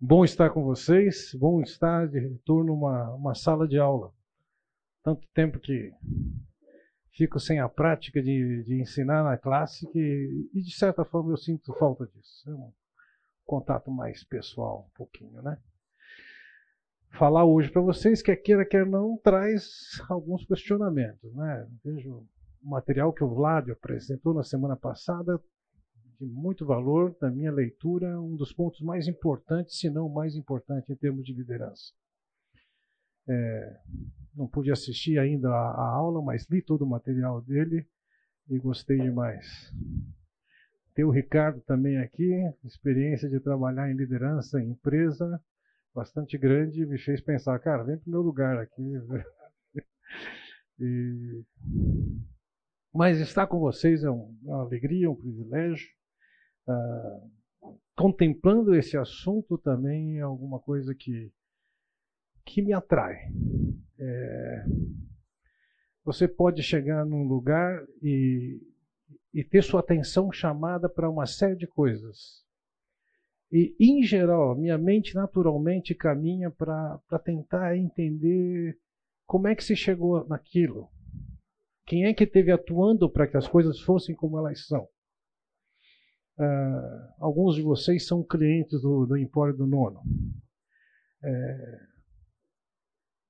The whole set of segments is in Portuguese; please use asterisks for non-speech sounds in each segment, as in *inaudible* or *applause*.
Bom estar com vocês, bom estar de retorno uma uma sala de aula. Tanto tempo que fico sem a prática de, de ensinar na classe que, e de certa forma eu sinto falta disso. É um contato mais pessoal um pouquinho, né? Falar hoje para vocês que queira quer não traz alguns questionamentos, né? Vejo o material que o Vlad apresentou na semana passada de muito valor na minha leitura, um dos pontos mais importantes, se não o mais importante em termos de liderança. É, não pude assistir ainda a, a, aula, mas li todo o material dele e gostei demais. Tem o Ricardo também aqui, experiência de trabalhar em liderança em empresa bastante grande, me fez pensar, cara, vem para o meu lugar aqui. *laughs* e... Mas estar com vocês é uma alegria, um privilégio. Ah, contemplando esse assunto também é alguma coisa que, que me atrai. É, você pode chegar num lugar e, e ter sua atenção chamada para uma série de coisas. E, em geral, minha mente naturalmente caminha para tentar entender como é que se chegou naquilo. Quem é que esteve atuando para que as coisas fossem como elas são? Uh, alguns de vocês são clientes do, do Empório do Nono. É,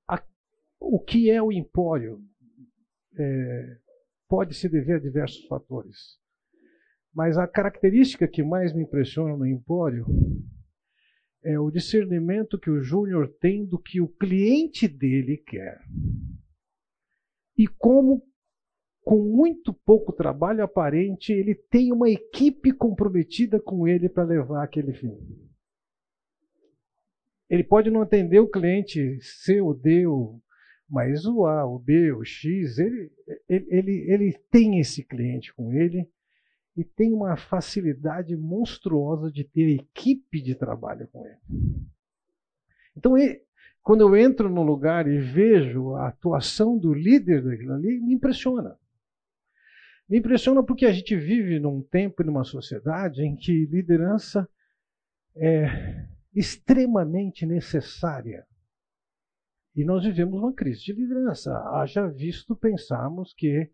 a, o que é o Empório é, pode se dever a diversos fatores. Mas a característica que mais me impressiona no Empório é o discernimento que o Júnior tem do que o cliente dele quer. E como com muito pouco trabalho aparente, ele tem uma equipe comprometida com ele para levar aquele fim. Ele pode não atender o cliente C ou D, mas o A, o B, o X, ele, ele, ele, ele tem esse cliente com ele e tem uma facilidade monstruosa de ter equipe de trabalho com ele. Então, quando eu entro no lugar e vejo a atuação do líder daquilo ali, me impressiona. Me impressiona porque a gente vive num tempo e numa sociedade em que liderança é extremamente necessária. E nós vivemos uma crise de liderança. Haja visto pensarmos que,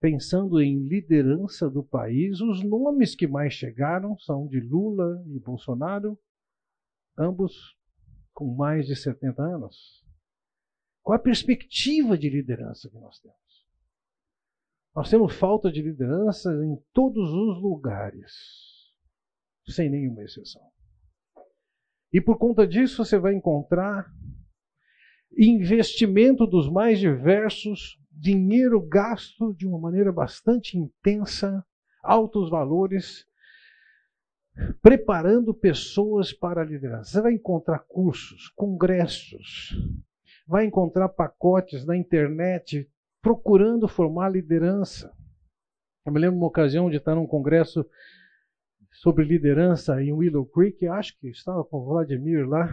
pensando em liderança do país, os nomes que mais chegaram são de Lula e Bolsonaro, ambos com mais de 70 anos. Qual a perspectiva de liderança que nós temos? Nós temos falta de liderança em todos os lugares, sem nenhuma exceção. E por conta disso você vai encontrar investimento dos mais diversos, dinheiro gasto de uma maneira bastante intensa, altos valores, preparando pessoas para a liderança. Você vai encontrar cursos, congressos, vai encontrar pacotes na internet procurando formar liderança. Eu me lembro de uma ocasião de estar num congresso sobre liderança em Willow Creek, acho que estava com o Vladimir lá.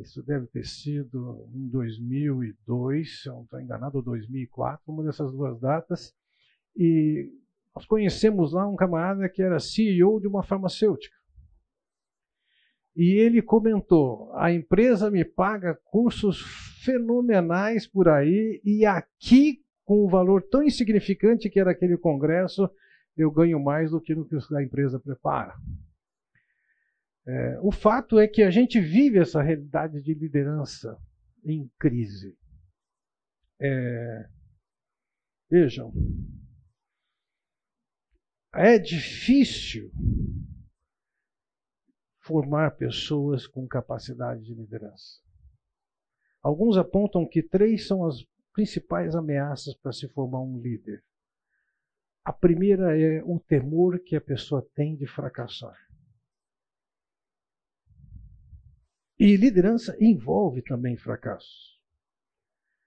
Isso deve ter sido em 2002, se não estou enganado, ou 2004, uma dessas duas datas. E nós conhecemos lá um camarada que era CEO de uma farmacêutica. E ele comentou: a empresa me paga cursos fenomenais por aí, e aqui, com o valor tão insignificante que era aquele congresso, eu ganho mais do que no que a empresa prepara. É, o fato é que a gente vive essa realidade de liderança em crise. É, vejam, é difícil formar pessoas com capacidade de liderança. Alguns apontam que três são as principais ameaças para se formar um líder. A primeira é o temor que a pessoa tem de fracassar. E liderança envolve também fracassos.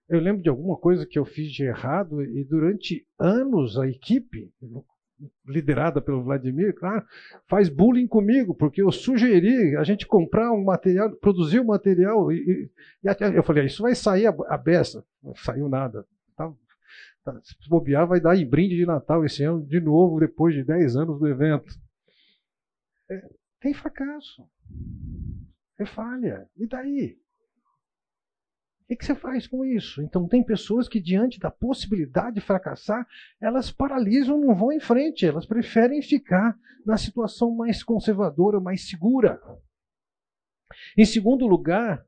Eu lembro de alguma coisa que eu fiz de errado e durante anos a equipe, liderada pelo Vladimir, claro, faz bullying comigo, porque eu sugeri a gente comprar um material, produzir um material, e, e eu falei, ah, isso vai sair a, a beça. Não saiu nada. Tá, tá, se bobear, vai dar em brinde de Natal esse ano, de novo, depois de 10 anos do evento. É, tem fracasso. Você falha. E daí? O que você faz com isso? Então, tem pessoas que, diante da possibilidade de fracassar, elas paralisam, não vão em frente, elas preferem ficar na situação mais conservadora, mais segura. Em segundo lugar,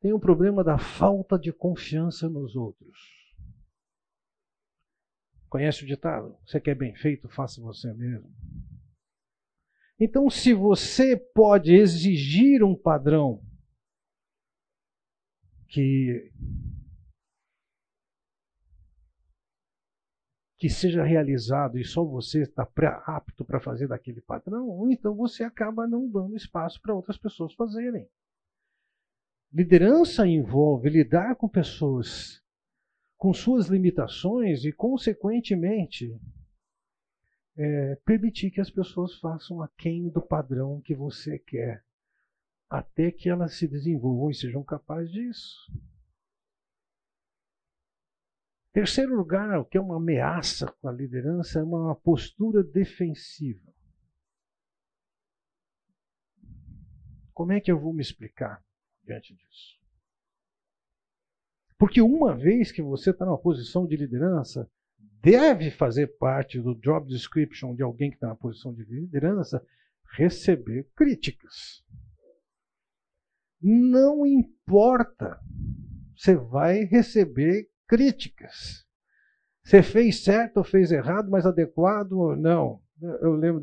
tem o problema da falta de confiança nos outros. Conhece o ditado? Você quer bem feito, faça você mesmo. Então, se você pode exigir um padrão que que seja realizado e só você está apto para fazer daquele padrão, então você acaba não dando espaço para outras pessoas fazerem. Liderança envolve lidar com pessoas com suas limitações e, consequentemente, é, permitir que as pessoas façam aquém do padrão que você quer até que elas se desenvolvam e sejam capazes disso. Terceiro lugar, o que é uma ameaça com a liderança, é uma postura defensiva. Como é que eu vou me explicar diante disso? Porque uma vez que você está numa posição de liderança, deve fazer parte do job description de alguém que está na posição de liderança receber críticas. Não importa. Você vai receber críticas. Você fez certo ou fez errado, mas adequado ou não. Eu lembro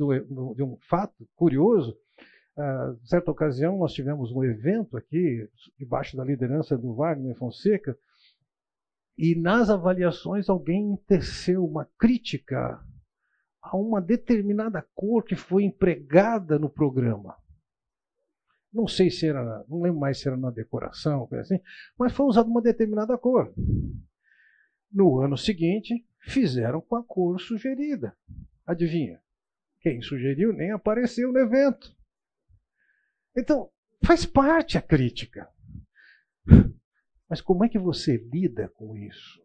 de um fato curioso. Uh, certa ocasião, nós tivemos um evento aqui, debaixo da liderança do Wagner Fonseca, e nas avaliações alguém teceu uma crítica a uma determinada cor que foi empregada no programa não sei se era, não lembro mais se era na decoração, assim, mas foi usada uma determinada cor. No ano seguinte, fizeram com a cor sugerida. Adivinha? Quem sugeriu nem apareceu no evento. Então, faz parte a crítica. Mas como é que você lida com isso?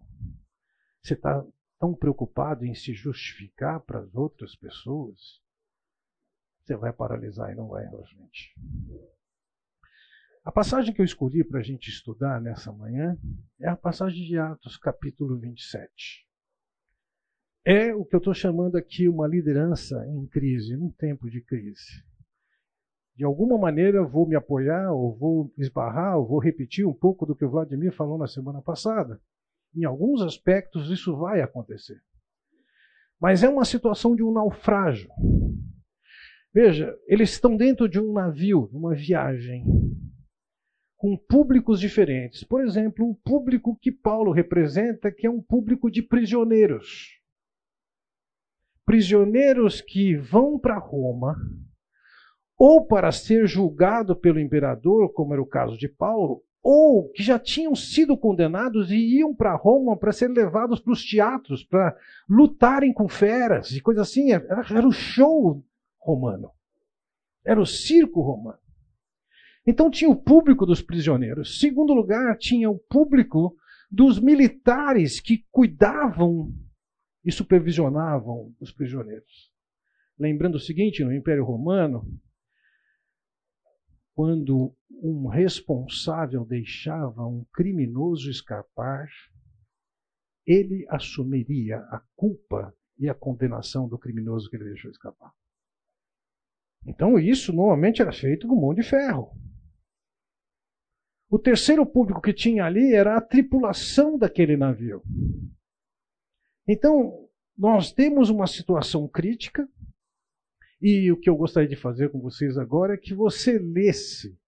Você está tão preocupado em se justificar para as outras pessoas? Você vai paralisar e não vai realmente. A passagem que eu escolhi para a gente estudar nessa manhã é a passagem de Atos, capítulo 27. É o que eu estou chamando aqui uma liderança em crise, num tempo de crise. De alguma maneira vou me apoiar, ou vou esbarrar, ou vou repetir um pouco do que o Vladimir falou na semana passada. Em alguns aspectos isso vai acontecer. Mas é uma situação de um naufrágio. Veja, eles estão dentro de um navio, uma viagem com públicos diferentes. Por exemplo, o público que Paulo representa, que é um público de prisioneiros. Prisioneiros que vão para Roma, ou para ser julgado pelo imperador, como era o caso de Paulo, ou que já tinham sido condenados e iam para Roma para ser levados para os teatros, para lutarem com feras e coisas assim. Era, era o show romano. Era o circo romano. Então tinha o público dos prisioneiros. Segundo lugar, tinha o público dos militares que cuidavam e supervisionavam os prisioneiros. Lembrando o seguinte, no Império Romano, quando um responsável deixava um criminoso escapar, ele assumiria a culpa e a condenação do criminoso que ele deixou escapar. Então, isso normalmente era feito com mão de ferro. O terceiro público que tinha ali era a tripulação daquele navio. Então, nós temos uma situação crítica, e o que eu gostaria de fazer com vocês agora é que você lesse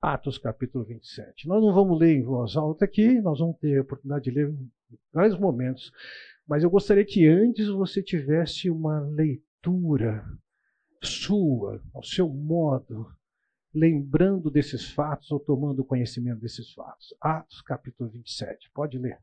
Atos capítulo 27. Nós não vamos ler em voz alta aqui, nós vamos ter a oportunidade de ler em vários momentos, mas eu gostaria que antes você tivesse uma leitura sua, ao seu modo, lembrando desses fatos ou tomando conhecimento desses fatos. Atos capítulo 27. Pode ler.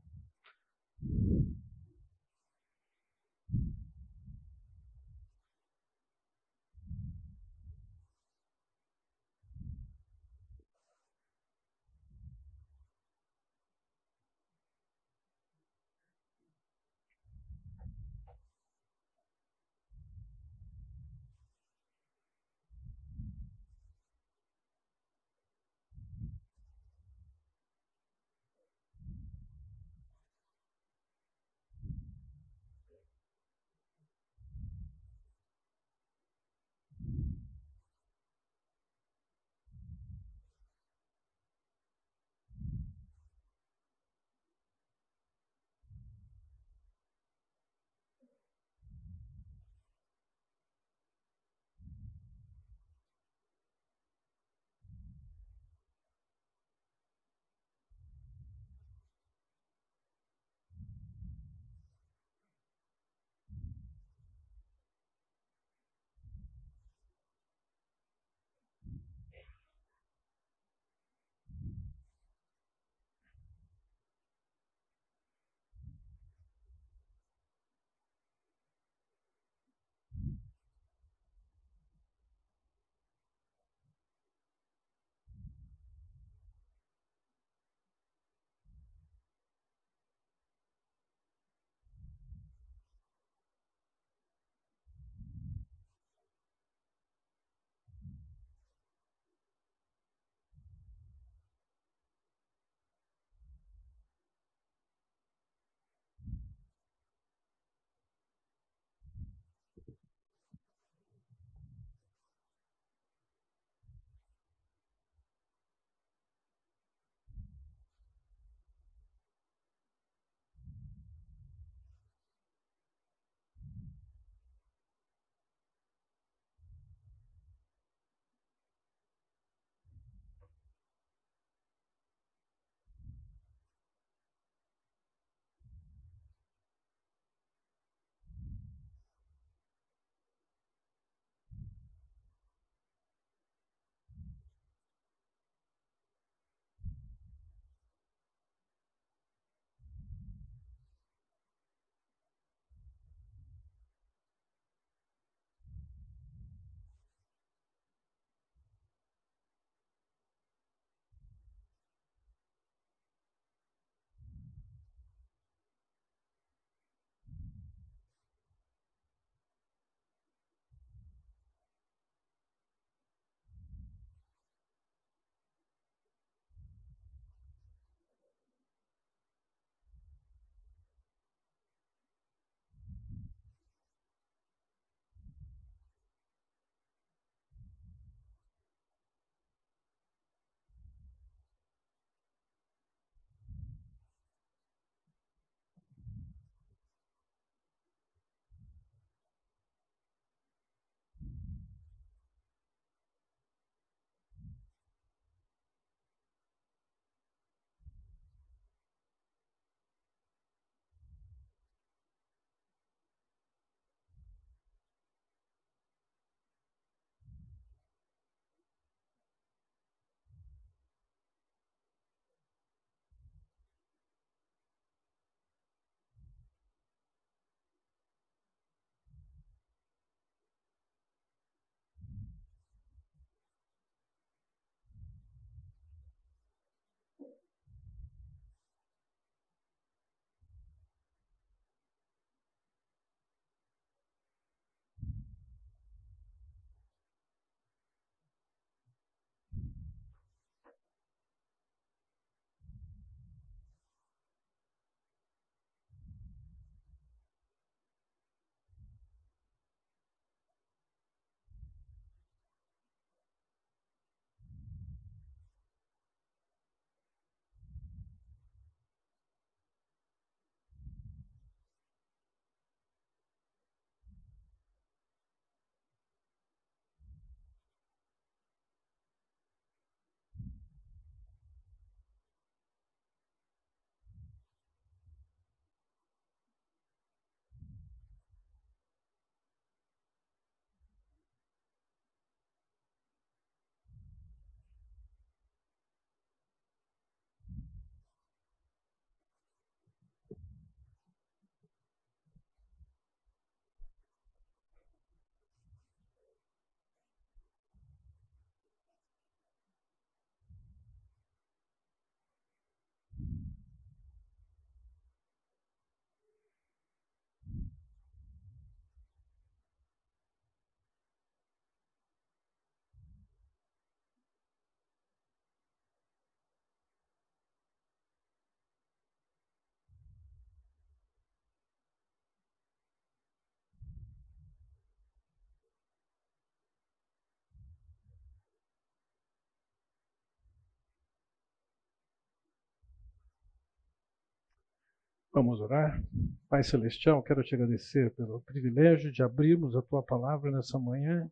Vamos orar. Pai Celestial, quero te agradecer pelo privilégio de abrirmos a tua palavra nessa manhã,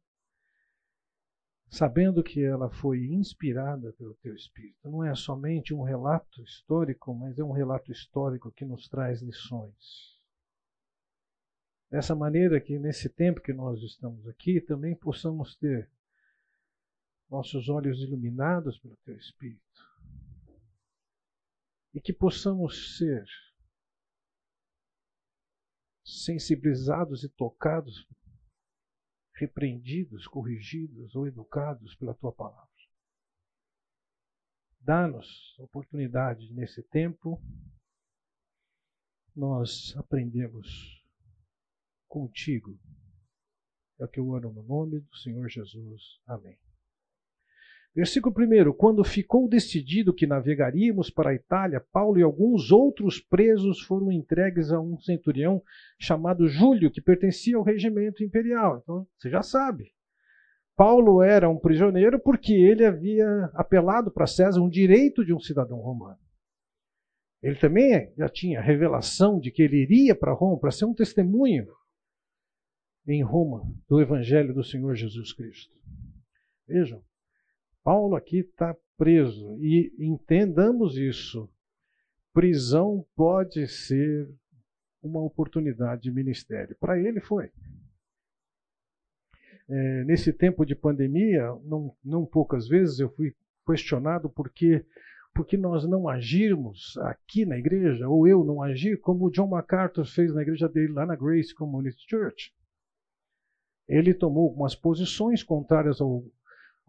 sabendo que ela foi inspirada pelo teu Espírito. Não é somente um relato histórico, mas é um relato histórico que nos traz lições. Dessa maneira que nesse tempo que nós estamos aqui, também possamos ter nossos olhos iluminados pelo teu Espírito. E que possamos ser sensibilizados e tocados, repreendidos, corrigidos ou educados pela tua palavra. Dá-nos oportunidade nesse tempo, nós aprendemos contigo. É o que eu oro no nome do Senhor Jesus. Amém. Versículo 1: Quando ficou decidido que navegaríamos para a Itália, Paulo e alguns outros presos foram entregues a um centurião chamado Júlio, que pertencia ao regimento imperial. Então, você já sabe. Paulo era um prisioneiro porque ele havia apelado para César um direito de um cidadão romano. Ele também já tinha revelação de que ele iria para Roma para ser um testemunho em Roma do evangelho do Senhor Jesus Cristo. Vejam, Paulo aqui está preso. E entendamos isso. Prisão pode ser uma oportunidade de ministério. Para ele foi. É, nesse tempo de pandemia, não, não poucas vezes eu fui questionado por que porque nós não agirmos aqui na igreja, ou eu não agir como o John MacArthur fez na igreja dele lá na Grace Community Church. Ele tomou algumas posições contrárias ao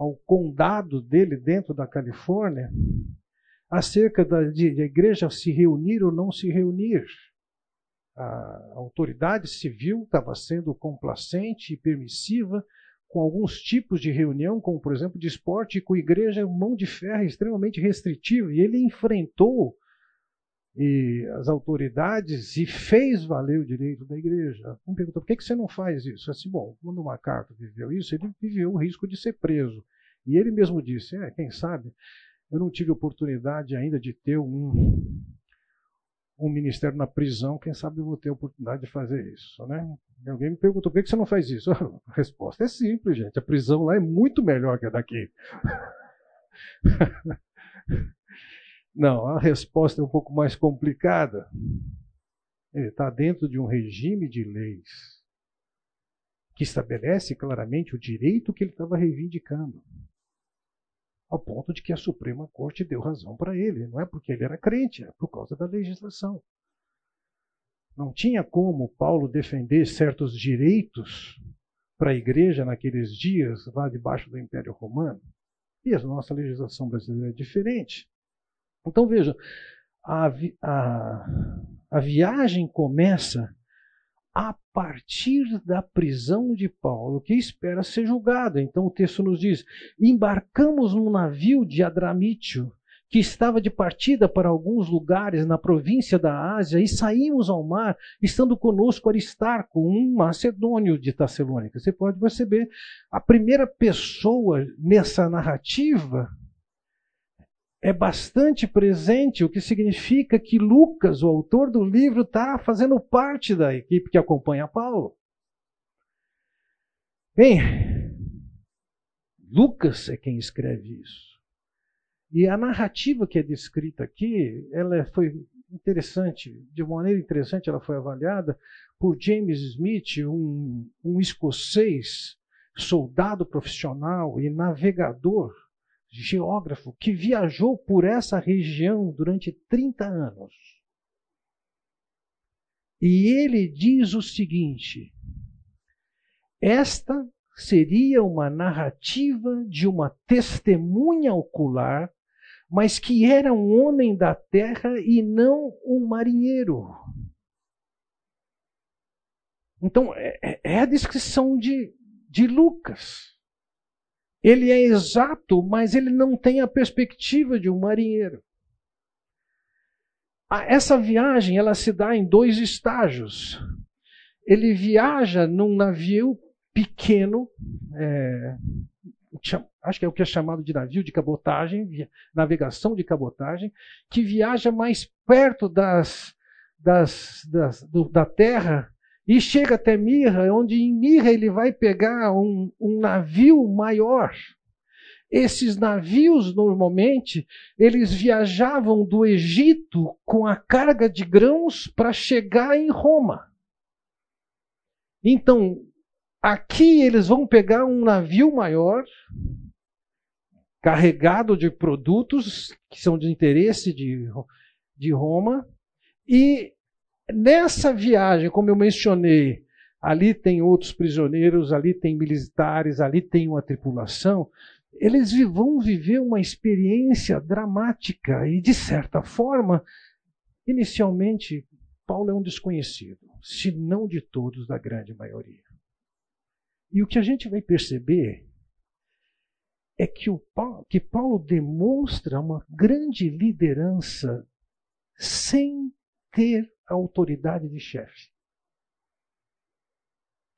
ao condado dele dentro da Califórnia acerca da, de, de a igreja se reunir ou não se reunir. A autoridade civil estava sendo complacente e permissiva com alguns tipos de reunião, como por exemplo de esporte, e com a igreja mão de ferro extremamente restritiva. E ele enfrentou e as autoridades e fez valer o direito da igreja. Um perguntou, por que, você não faz isso? Assim, bom, quando o MacArthur viveu isso, ele viveu o risco de ser preso. E ele mesmo disse, é, quem sabe, eu não tive oportunidade ainda de ter um, um ministério na prisão, quem sabe eu vou ter a oportunidade de fazer isso. Né? E alguém me perguntou, por que você não faz isso? *laughs* A resposta é simples, gente, a prisão lá é muito melhor que a daqui. *laughs* Não, a resposta é um pouco mais complicada. Ele está dentro de um regime de leis que estabelece claramente o direito que ele estava reivindicando. Ao ponto de que a Suprema Corte deu razão para ele. Não é porque ele era crente, é por causa da legislação. Não tinha como Paulo defender certos direitos para a igreja naqueles dias, lá debaixo do Império Romano. E a nossa legislação brasileira é diferente. Então veja, a, a, a viagem começa a partir da prisão de Paulo, que espera ser julgado. Então o texto nos diz: embarcamos num navio de Adramítio, que estava de partida para alguns lugares na província da Ásia, e saímos ao mar, estando conosco Aristarco, um macedônio de Tessalônica. Você pode perceber, a primeira pessoa nessa narrativa é bastante presente, o que significa que Lucas, o autor do livro, está fazendo parte da equipe que acompanha Paulo. Bem, Lucas é quem escreve isso. E a narrativa que é descrita aqui, ela foi interessante, de maneira interessante, ela foi avaliada por James Smith, um, um escocês, soldado profissional e navegador geógrafo que viajou por essa região durante 30 anos. E ele diz o seguinte: esta seria uma narrativa de uma testemunha ocular, mas que era um homem da terra e não um marinheiro. Então, é, é, é a descrição de, de Lucas. Ele é exato, mas ele não tem a perspectiva de um marinheiro. Essa viagem ela se dá em dois estágios. Ele viaja num navio pequeno, é, acho que é o que é chamado de navio de cabotagem, navegação de cabotagem, que viaja mais perto das, das, das, do, da terra e chega até Mirra, onde em Mirra ele vai pegar um, um navio maior. Esses navios, normalmente, eles viajavam do Egito com a carga de grãos para chegar em Roma. Então, aqui eles vão pegar um navio maior, carregado de produtos que são de interesse de, de Roma, e nessa viagem, como eu mencionei, ali tem outros prisioneiros, ali tem militares, ali tem uma tripulação, eles vão viver uma experiência dramática e, de certa forma, inicialmente, Paulo é um desconhecido, se não de todos, da grande maioria. E o que a gente vai perceber é que, o Paulo, que Paulo demonstra uma grande liderança sem ter autoridade de chefe.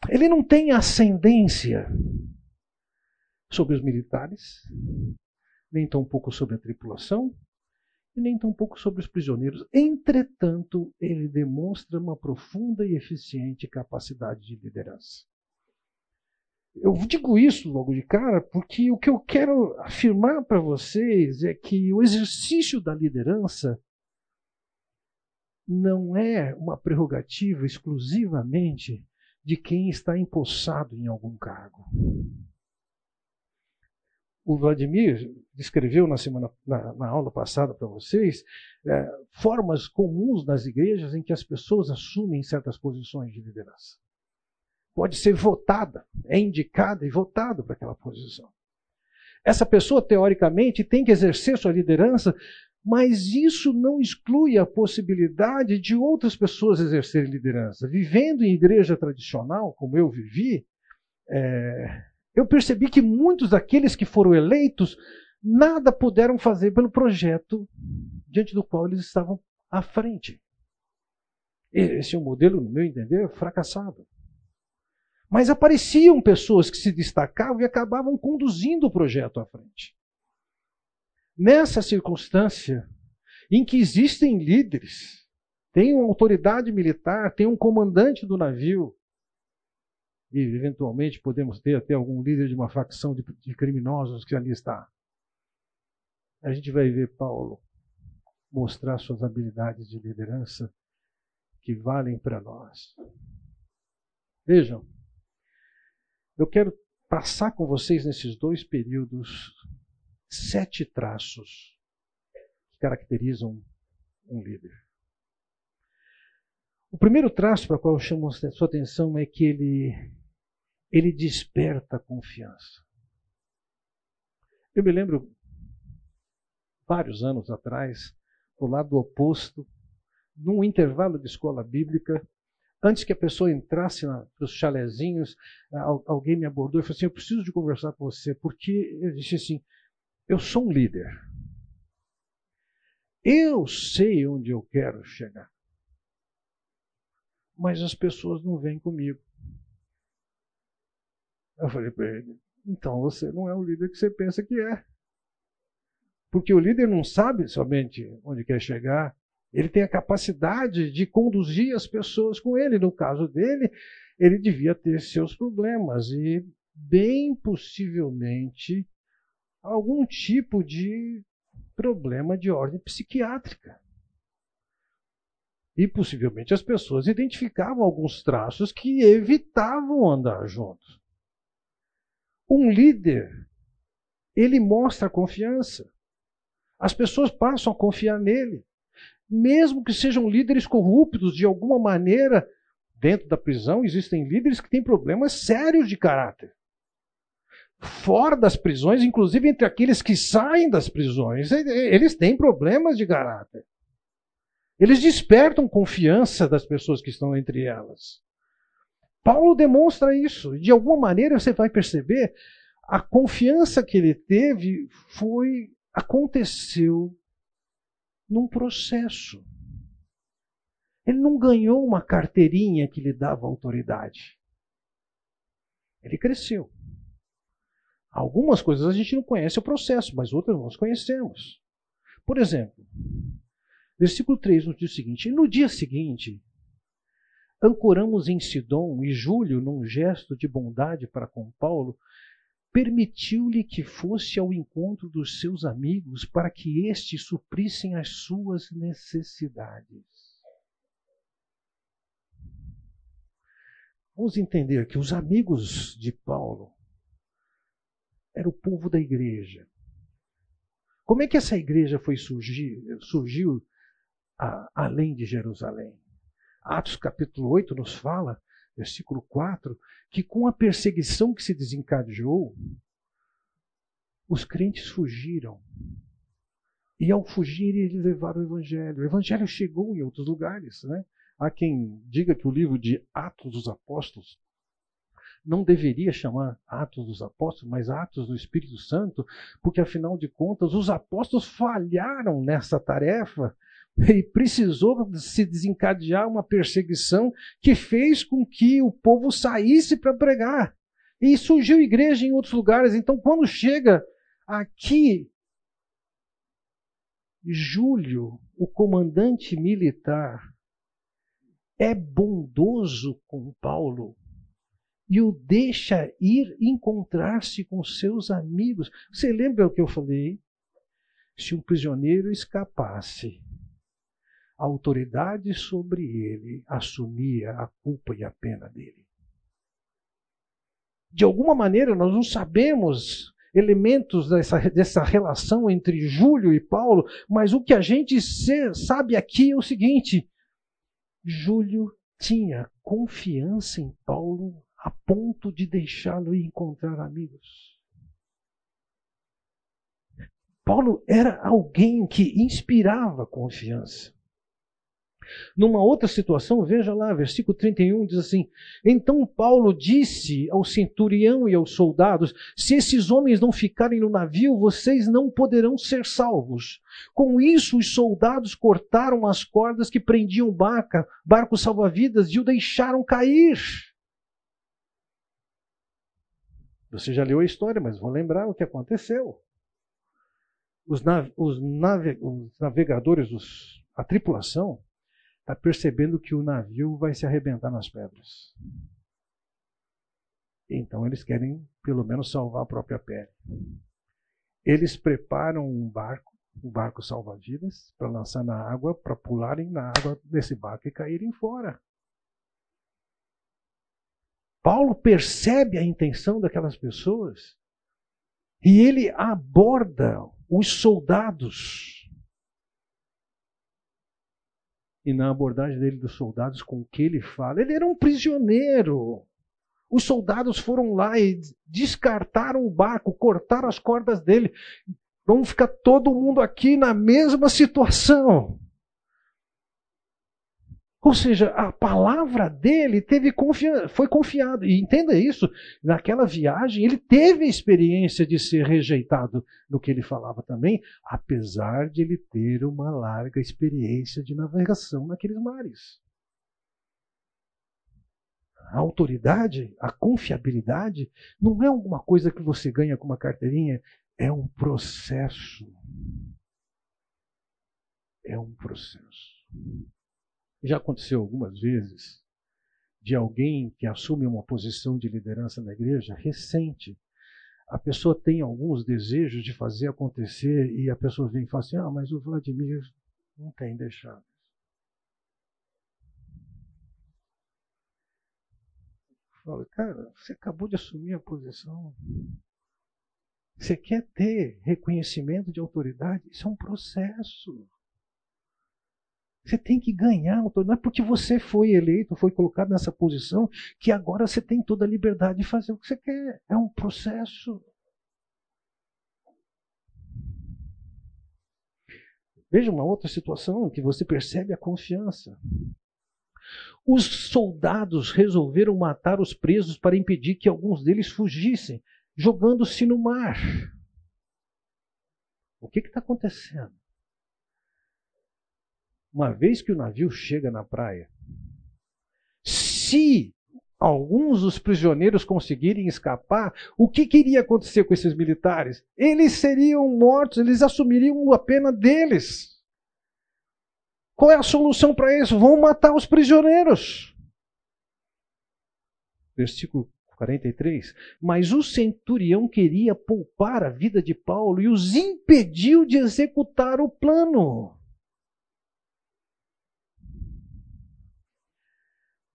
Ele não tem ascendência sobre os militares, nem tão pouco sobre a tripulação, e nem tão pouco sobre os prisioneiros. Entretanto, ele demonstra uma profunda e eficiente capacidade de liderança. Eu digo isso logo de cara porque o que eu quero afirmar para vocês é que o exercício da liderança não é uma prerrogativa exclusivamente de quem está empossado em algum cargo. O Vladimir descreveu na semana na, na aula passada para vocês é, formas comuns nas igrejas em que as pessoas assumem certas posições de liderança. Pode ser votada, é indicada e votada para aquela posição. Essa pessoa, teoricamente, tem que exercer sua liderança mas isso não exclui a possibilidade de outras pessoas exercerem liderança. Vivendo em igreja tradicional, como eu vivi, é, eu percebi que muitos daqueles que foram eleitos nada puderam fazer pelo projeto diante do qual eles estavam à frente. Esse é um modelo, no meu entender, fracassado. Mas apareciam pessoas que se destacavam e acabavam conduzindo o projeto à frente. Nessa circunstância em que existem líderes, tem uma autoridade militar, tem um comandante do navio, e eventualmente podemos ter até algum líder de uma facção de, de criminosos que ali está. A gente vai ver Paulo mostrar suas habilidades de liderança que valem para nós. Vejam, eu quero passar com vocês nesses dois períodos sete traços que caracterizam um líder. O primeiro traço para o qual eu chamo a sua atenção é que ele, ele desperta confiança. Eu me lembro, vários anos atrás, do lado oposto, num intervalo de escola bíblica, antes que a pessoa entrasse para os chalezinhos, alguém me abordou e falou assim: Eu preciso de conversar com você, porque eu disse assim: eu sou um líder. Eu sei onde eu quero chegar. Mas as pessoas não vêm comigo. Eu falei para ele: então você não é o líder que você pensa que é. Porque o líder não sabe somente onde quer chegar, ele tem a capacidade de conduzir as pessoas com ele. No caso dele, ele devia ter seus problemas e, bem possivelmente, algum tipo de problema de ordem psiquiátrica. E possivelmente as pessoas identificavam alguns traços que evitavam andar juntos. Um líder, ele mostra confiança. As pessoas passam a confiar nele. Mesmo que sejam líderes corruptos de alguma maneira, dentro da prisão existem líderes que têm problemas sérios de caráter fora das prisões, inclusive entre aqueles que saem das prisões, eles têm problemas de caráter. Eles despertam confiança das pessoas que estão entre elas. Paulo demonstra isso. De alguma maneira você vai perceber a confiança que ele teve foi aconteceu num processo. Ele não ganhou uma carteirinha que lhe dava autoridade. Ele cresceu. Algumas coisas a gente não conhece o processo, mas outras nós conhecemos. Por exemplo, Versículo 3 nos diz o seguinte: No dia seguinte, ancoramos em Sidom e Júlio, num gesto de bondade para com Paulo, permitiu-lhe que fosse ao encontro dos seus amigos para que estes suprissem as suas necessidades. Vamos entender que os amigos de Paulo eram o povo da igreja. Como é que essa igreja foi surgir, surgiu a, além de Jerusalém? Atos capítulo 8 nos fala, versículo 4, que com a perseguição que se desencadeou, os crentes fugiram. E ao fugir, eles levaram o evangelho. O evangelho chegou em outros lugares. Né? Há quem diga que o livro de Atos dos Apóstolos não deveria chamar Atos dos Apóstolos, mas Atos do Espírito Santo, porque afinal de contas os apóstolos falharam nessa tarefa e precisou se desencadear uma perseguição que fez com que o povo saísse para pregar. E surgiu igreja em outros lugares. Então, quando chega aqui, Júlio, o comandante militar, é bondoso com Paulo e o deixa ir encontrar-se com seus amigos. Você lembra o que eu falei? Se um prisioneiro escapasse, a autoridade sobre ele assumia a culpa e a pena dele. De alguma maneira, nós não sabemos elementos dessa, dessa relação entre Júlio e Paulo, mas o que a gente sabe aqui é o seguinte: Júlio tinha confiança em Paulo a ponto de deixá-lo encontrar amigos. Paulo era alguém que inspirava confiança. Numa outra situação, veja lá, versículo 31 diz assim: Então Paulo disse ao centurião e aos soldados: Se esses homens não ficarem no navio, vocês não poderão ser salvos. Com isso, os soldados cortaram as cordas que prendiam o barco, barco salva-vidas e o deixaram cair. Você já leu a história, mas vou lembrar o que aconteceu. Os, os, os navegadores, os, a tripulação, está percebendo que o navio vai se arrebentar nas pedras. Então eles querem, pelo menos, salvar a própria pele. Eles preparam um barco, um barco salva-vidas, para lançar na água, para pularem na água desse barco e caírem fora. Paulo percebe a intenção daquelas pessoas e ele aborda os soldados e na abordagem dele dos soldados com o que ele fala. Ele era um prisioneiro. Os soldados foram lá e descartaram o barco, cortaram as cordas dele. Vamos ficar todo mundo aqui na mesma situação. Ou seja, a palavra dele teve foi confiada. E entenda isso, naquela viagem ele teve a experiência de ser rejeitado no que ele falava também, apesar de ele ter uma larga experiência de navegação naqueles mares. A autoridade, a confiabilidade, não é alguma coisa que você ganha com uma carteirinha, é um processo. É um processo. Já aconteceu algumas vezes de alguém que assume uma posição de liderança na igreja recente. A pessoa tem alguns desejos de fazer acontecer e a pessoa vem e fala assim: ah, mas o Vladimir não tem deixado. Fala, cara, você acabou de assumir a posição. Você quer ter reconhecimento de autoridade? Isso é um processo. Você tem que ganhar Não é porque você foi eleito, foi colocado nessa posição, que agora você tem toda a liberdade de fazer o que você quer. É um processo. Veja uma outra situação que você percebe a confiança. Os soldados resolveram matar os presos para impedir que alguns deles fugissem, jogando-se no mar. O que está acontecendo? Uma vez que o navio chega na praia, se alguns dos prisioneiros conseguirem escapar, o que queria acontecer com esses militares? Eles seriam mortos, eles assumiriam a pena deles. Qual é a solução para isso? Vão matar os prisioneiros. Versículo 43. Mas o centurião queria poupar a vida de Paulo e os impediu de executar o plano.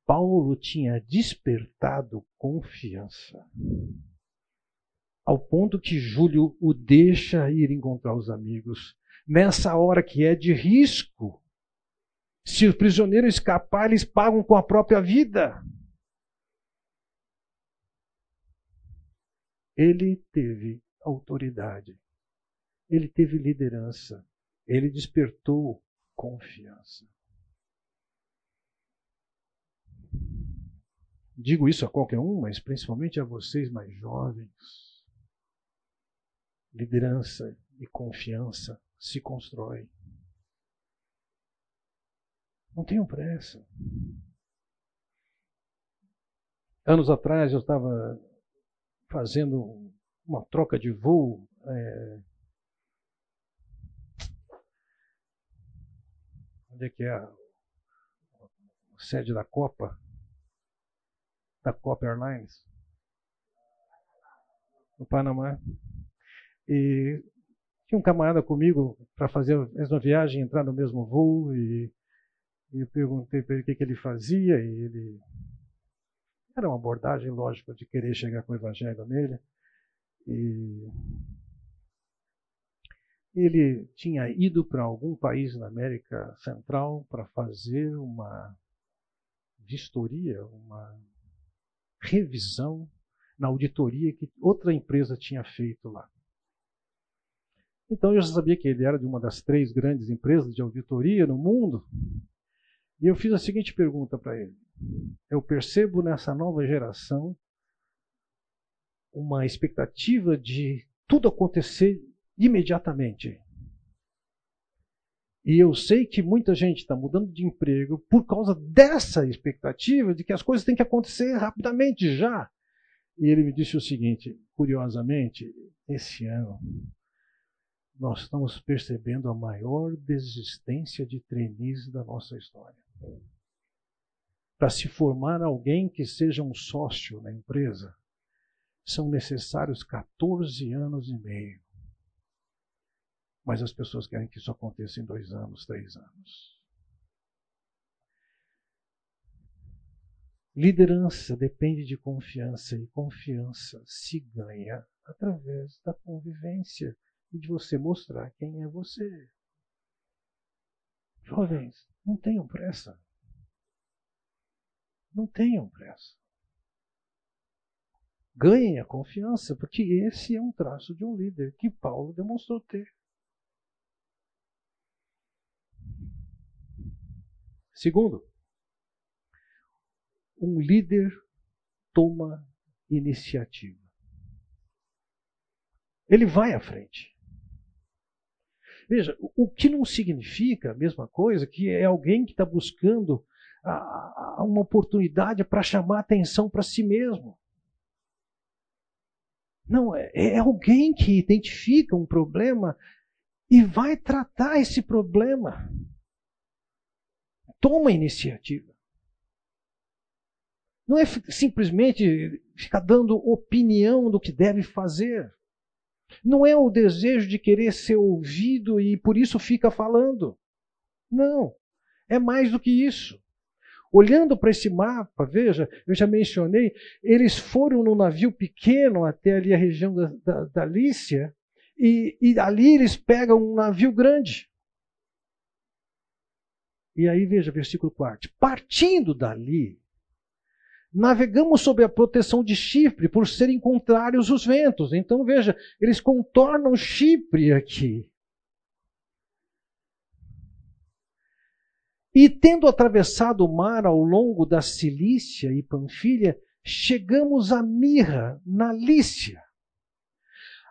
Paulo tinha despertado confiança, ao ponto que Júlio o deixa ir encontrar os amigos, nessa hora que é de risco. Se o prisioneiro escapar, eles pagam com a própria vida. Ele teve autoridade, ele teve liderança, ele despertou confiança. Digo isso a qualquer um, mas principalmente a vocês mais jovens. Liderança e confiança se constroem. Não tenham pressa. Anos atrás eu estava fazendo uma troca de voo. É... Onde é que é a sede da Copa? Da Copa Airlines, no Panamá. E tinha um camarada comigo para fazer a mesma viagem, entrar no mesmo voo, e, e eu perguntei para ele o que, que ele fazia, e ele. Era uma abordagem lógica de querer chegar com o evangelho nele. E ele tinha ido para algum país na América Central para fazer uma vistoria, uma revisão na auditoria que outra empresa tinha feito lá. Então eu já sabia que ele era de uma das três grandes empresas de auditoria no mundo. E eu fiz a seguinte pergunta para ele: Eu percebo nessa nova geração uma expectativa de tudo acontecer imediatamente. E eu sei que muita gente está mudando de emprego por causa dessa expectativa de que as coisas têm que acontecer rapidamente já. E ele me disse o seguinte, curiosamente, esse ano nós estamos percebendo a maior desistência de trainees da nossa história. Para se formar alguém que seja um sócio na empresa, são necessários 14 anos e meio. Mas as pessoas querem que isso aconteça em dois anos, três anos. Liderança depende de confiança e confiança se ganha através da convivência e de você mostrar quem é você. Jovens, não tenham pressa. Não tenham pressa. Ganhem a confiança, porque esse é um traço de um líder que Paulo demonstrou ter. Segundo, um líder toma iniciativa. Ele vai à frente. Veja, o que não significa a mesma coisa que é alguém que está buscando a, a uma oportunidade para chamar atenção para si mesmo. Não, é, é alguém que identifica um problema e vai tratar esse problema toma iniciativa. Não é simplesmente ficar dando opinião do que deve fazer. Não é o desejo de querer ser ouvido e por isso fica falando. Não. É mais do que isso. Olhando para esse mapa, veja, eu já mencionei, eles foram num navio pequeno até ali a região da, da, da Lícia, e, e ali eles pegam um navio grande. E aí veja, versículo 4. Partindo dali, navegamos sob a proteção de Chipre, por serem contrários os ventos. Então veja, eles contornam Chipre aqui. E tendo atravessado o mar ao longo da Cilícia e Panfilha, chegamos a Mirra, na Lícia.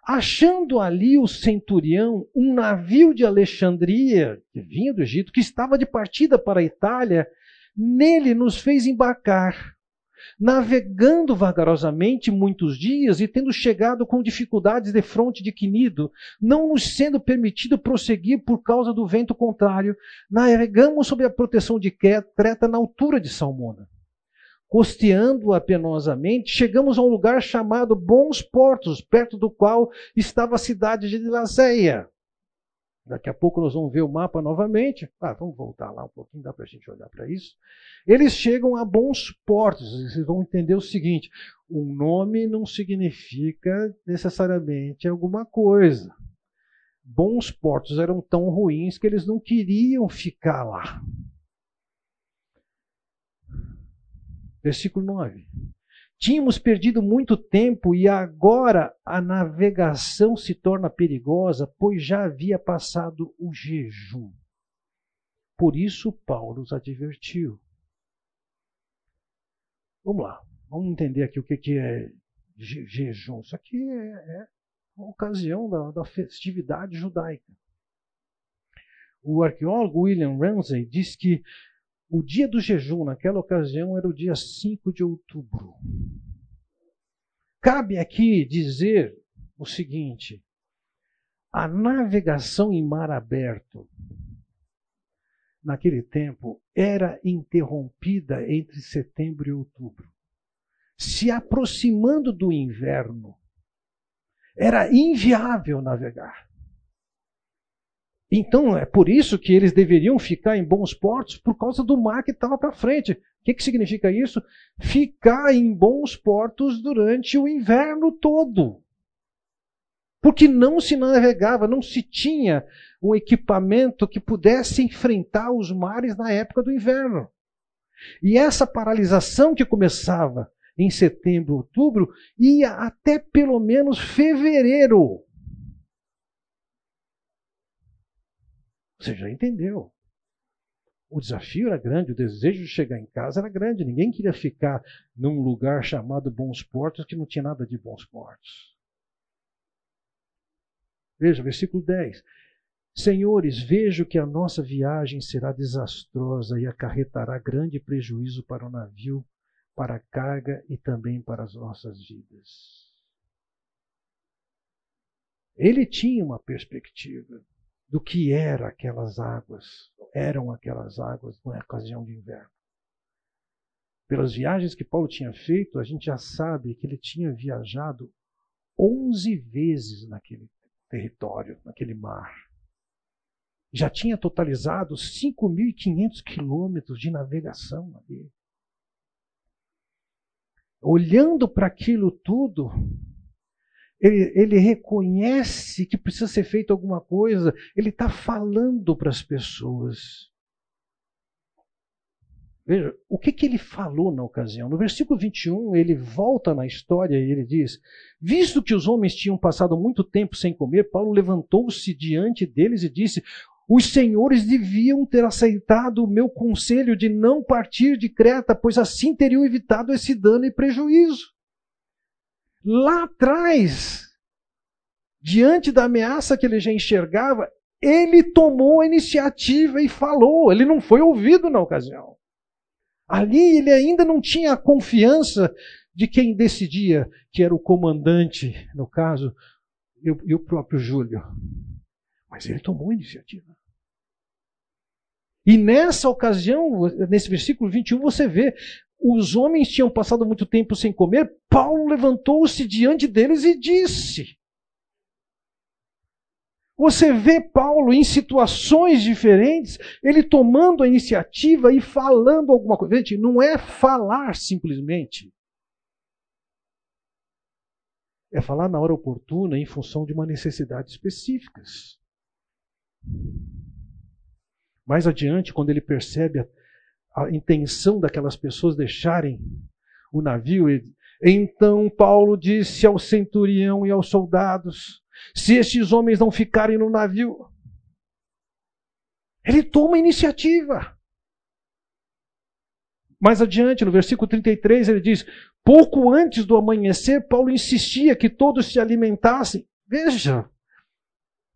Achando ali o centurião um navio de Alexandria, que vinha do Egito, que estava de partida para a Itália, nele nos fez embarcar, navegando vagarosamente muitos dias e tendo chegado com dificuldades de fronte de Quinido, não nos sendo permitido prosseguir por causa do vento contrário, navegamos sob a proteção de Creta na altura de Salmona. Costeando-a penosamente, chegamos a um lugar chamado Bons Portos, perto do qual estava a cidade de Lazeia. Daqui a pouco nós vamos ver o mapa novamente. Ah, vamos voltar lá um pouquinho, dá para a gente olhar para isso. Eles chegam a bons portos. Vocês vão entender o seguinte: um nome não significa necessariamente alguma coisa. Bons portos eram tão ruins que eles não queriam ficar lá. Versículo 9. Tínhamos perdido muito tempo e agora a navegação se torna perigosa, pois já havia passado o jejum. Por isso Paulo os advertiu. Vamos lá, vamos entender aqui o que é jejum. Isso aqui é, é uma ocasião da, da festividade judaica. O arqueólogo William Ramsey diz que o dia do jejum, naquela ocasião, era o dia 5 de outubro. Cabe aqui dizer o seguinte: a navegação em mar aberto, naquele tempo, era interrompida entre setembro e outubro. Se aproximando do inverno, era inviável navegar. Então, é por isso que eles deveriam ficar em bons portos, por causa do mar que estava para frente. O que, que significa isso? Ficar em bons portos durante o inverno todo. Porque não se navegava, não se tinha um equipamento que pudesse enfrentar os mares na época do inverno. E essa paralisação que começava em setembro, outubro, ia até pelo menos fevereiro. Você já entendeu. O desafio era grande, o desejo de chegar em casa era grande. Ninguém queria ficar num lugar chamado Bons Portos que não tinha nada de bons portos. Veja, versículo 10. Senhores, vejo que a nossa viagem será desastrosa e acarretará grande prejuízo para o navio, para a carga e também para as nossas vidas. Ele tinha uma perspectiva do que era aquelas águas, eram aquelas águas na ocasião de inverno. Pelas viagens que Paulo tinha feito, a gente já sabe que ele tinha viajado 11 vezes naquele território, naquele mar. Já tinha totalizado 5.500 quilômetros de navegação ali. Olhando para aquilo tudo, ele, ele reconhece que precisa ser feito alguma coisa, ele está falando para as pessoas. Veja, o que, que ele falou na ocasião? No versículo 21, ele volta na história e ele diz: Visto que os homens tinham passado muito tempo sem comer, Paulo levantou-se diante deles e disse: Os senhores deviam ter aceitado o meu conselho de não partir de Creta, pois assim teriam evitado esse dano e prejuízo lá atrás, diante da ameaça que ele já enxergava, ele tomou a iniciativa e falou. Ele não foi ouvido na ocasião. Ali ele ainda não tinha a confiança de quem decidia, que era o comandante, no caso, e o próprio Júlio. Mas ele tomou a iniciativa. E nessa ocasião, nesse versículo 21, você vê os homens tinham passado muito tempo sem comer, Paulo levantou-se diante deles e disse. Você vê Paulo em situações diferentes, ele tomando a iniciativa e falando alguma coisa. Gente, não é falar simplesmente. É falar na hora oportuna em função de uma necessidade específica. Mais adiante, quando ele percebe a a intenção daquelas pessoas deixarem o navio. Então Paulo disse ao centurião e aos soldados: se estes homens não ficarem no navio, ele toma iniciativa. Mais adiante, no versículo 33, ele diz: Pouco antes do amanhecer, Paulo insistia que todos se alimentassem. Veja,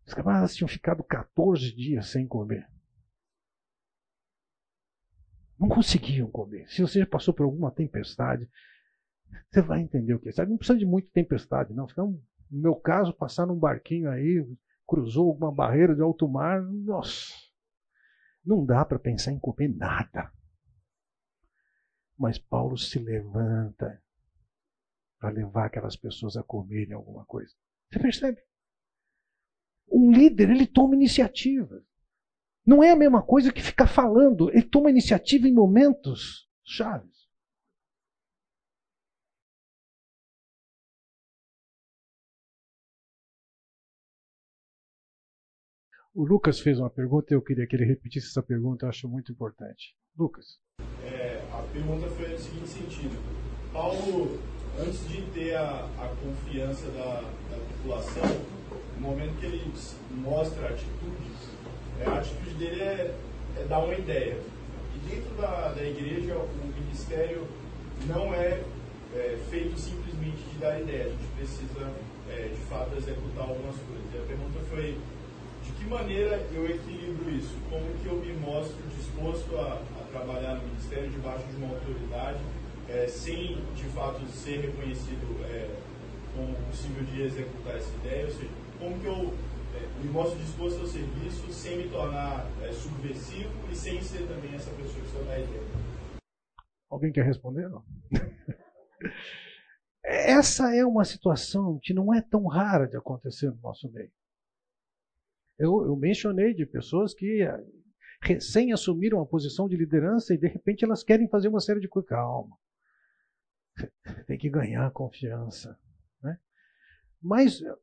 os camaradas tinham ficado 14 dias sem comer. Não conseguiam comer. Se você já passou por alguma tempestade, você vai entender o que é. Não precisa de muita tempestade, não. No meu caso, passar num barquinho aí, cruzou alguma barreira de alto mar, nossa, não dá para pensar em comer nada. Mas Paulo se levanta para levar aquelas pessoas a comerem alguma coisa. Você percebe? Um líder, ele toma iniciativa. Não é a mesma coisa que ficar falando. Ele toma iniciativa em momentos chaves. O Lucas fez uma pergunta e eu queria que ele repetisse essa pergunta, eu acho muito importante. Lucas. É, a pergunta foi no seguinte sentido. Paulo, antes de ter a, a confiança da, da população, no momento que ele mostra atitudes, a atitude dele é, é, dar uma ideia. E dentro da, da igreja, o ministério não é, é feito simplesmente de dar ideia, a gente precisa, é, de fato, executar algumas coisas. E a pergunta foi de que maneira eu equilibro isso? Como que eu me mostro disposto a, a trabalhar no ministério debaixo de uma autoridade, é, sem de fato ser reconhecido é, como possível de executar essa ideia? Ou seja, como que eu é, me mostro disposto ao serviço sem me tornar é, subversivo e sem ser também essa pessoa que só dá ideia? Alguém quer responder? *laughs* Essa é uma situação que não é tão rara de acontecer no nosso meio. Eu, eu mencionei de pessoas que eh, recém assumiram a posição de liderança e de repente elas querem fazer uma série de coisas. Calma. Tem que ganhar confiança. Né? Mas eh,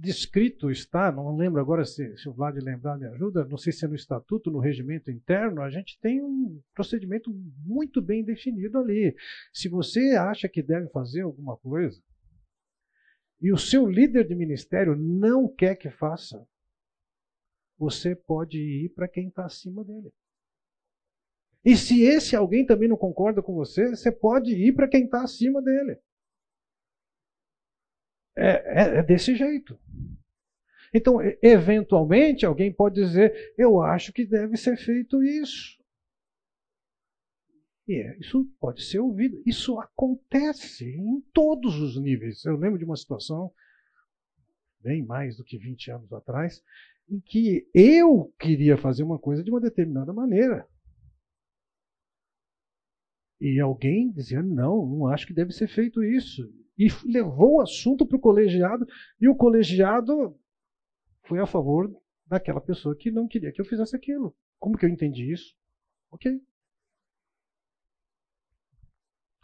descrito está, não lembro agora se, se o Vlad lembrar me ajuda, não sei se é no estatuto, no regimento interno, a gente tem um procedimento muito bem definido ali. Se você acha que deve fazer alguma coisa e o seu líder de ministério não quer que faça, você pode ir para quem está acima dele. E se esse alguém também não concorda com você, você pode ir para quem está acima dele. É, é, é, desse jeito. Então, eventualmente, alguém pode dizer: eu acho que deve ser feito isso. E é, isso pode ser ouvido. Isso acontece em todos os níveis. Eu lembro de uma situação, bem mais do que 20 anos atrás, em que eu queria fazer uma coisa de uma determinada maneira. E alguém dizia: não, não acho que deve ser feito isso. E levou o assunto para o colegiado, e o colegiado foi a favor daquela pessoa que não queria que eu fizesse aquilo. Como que eu entendi isso? Ok.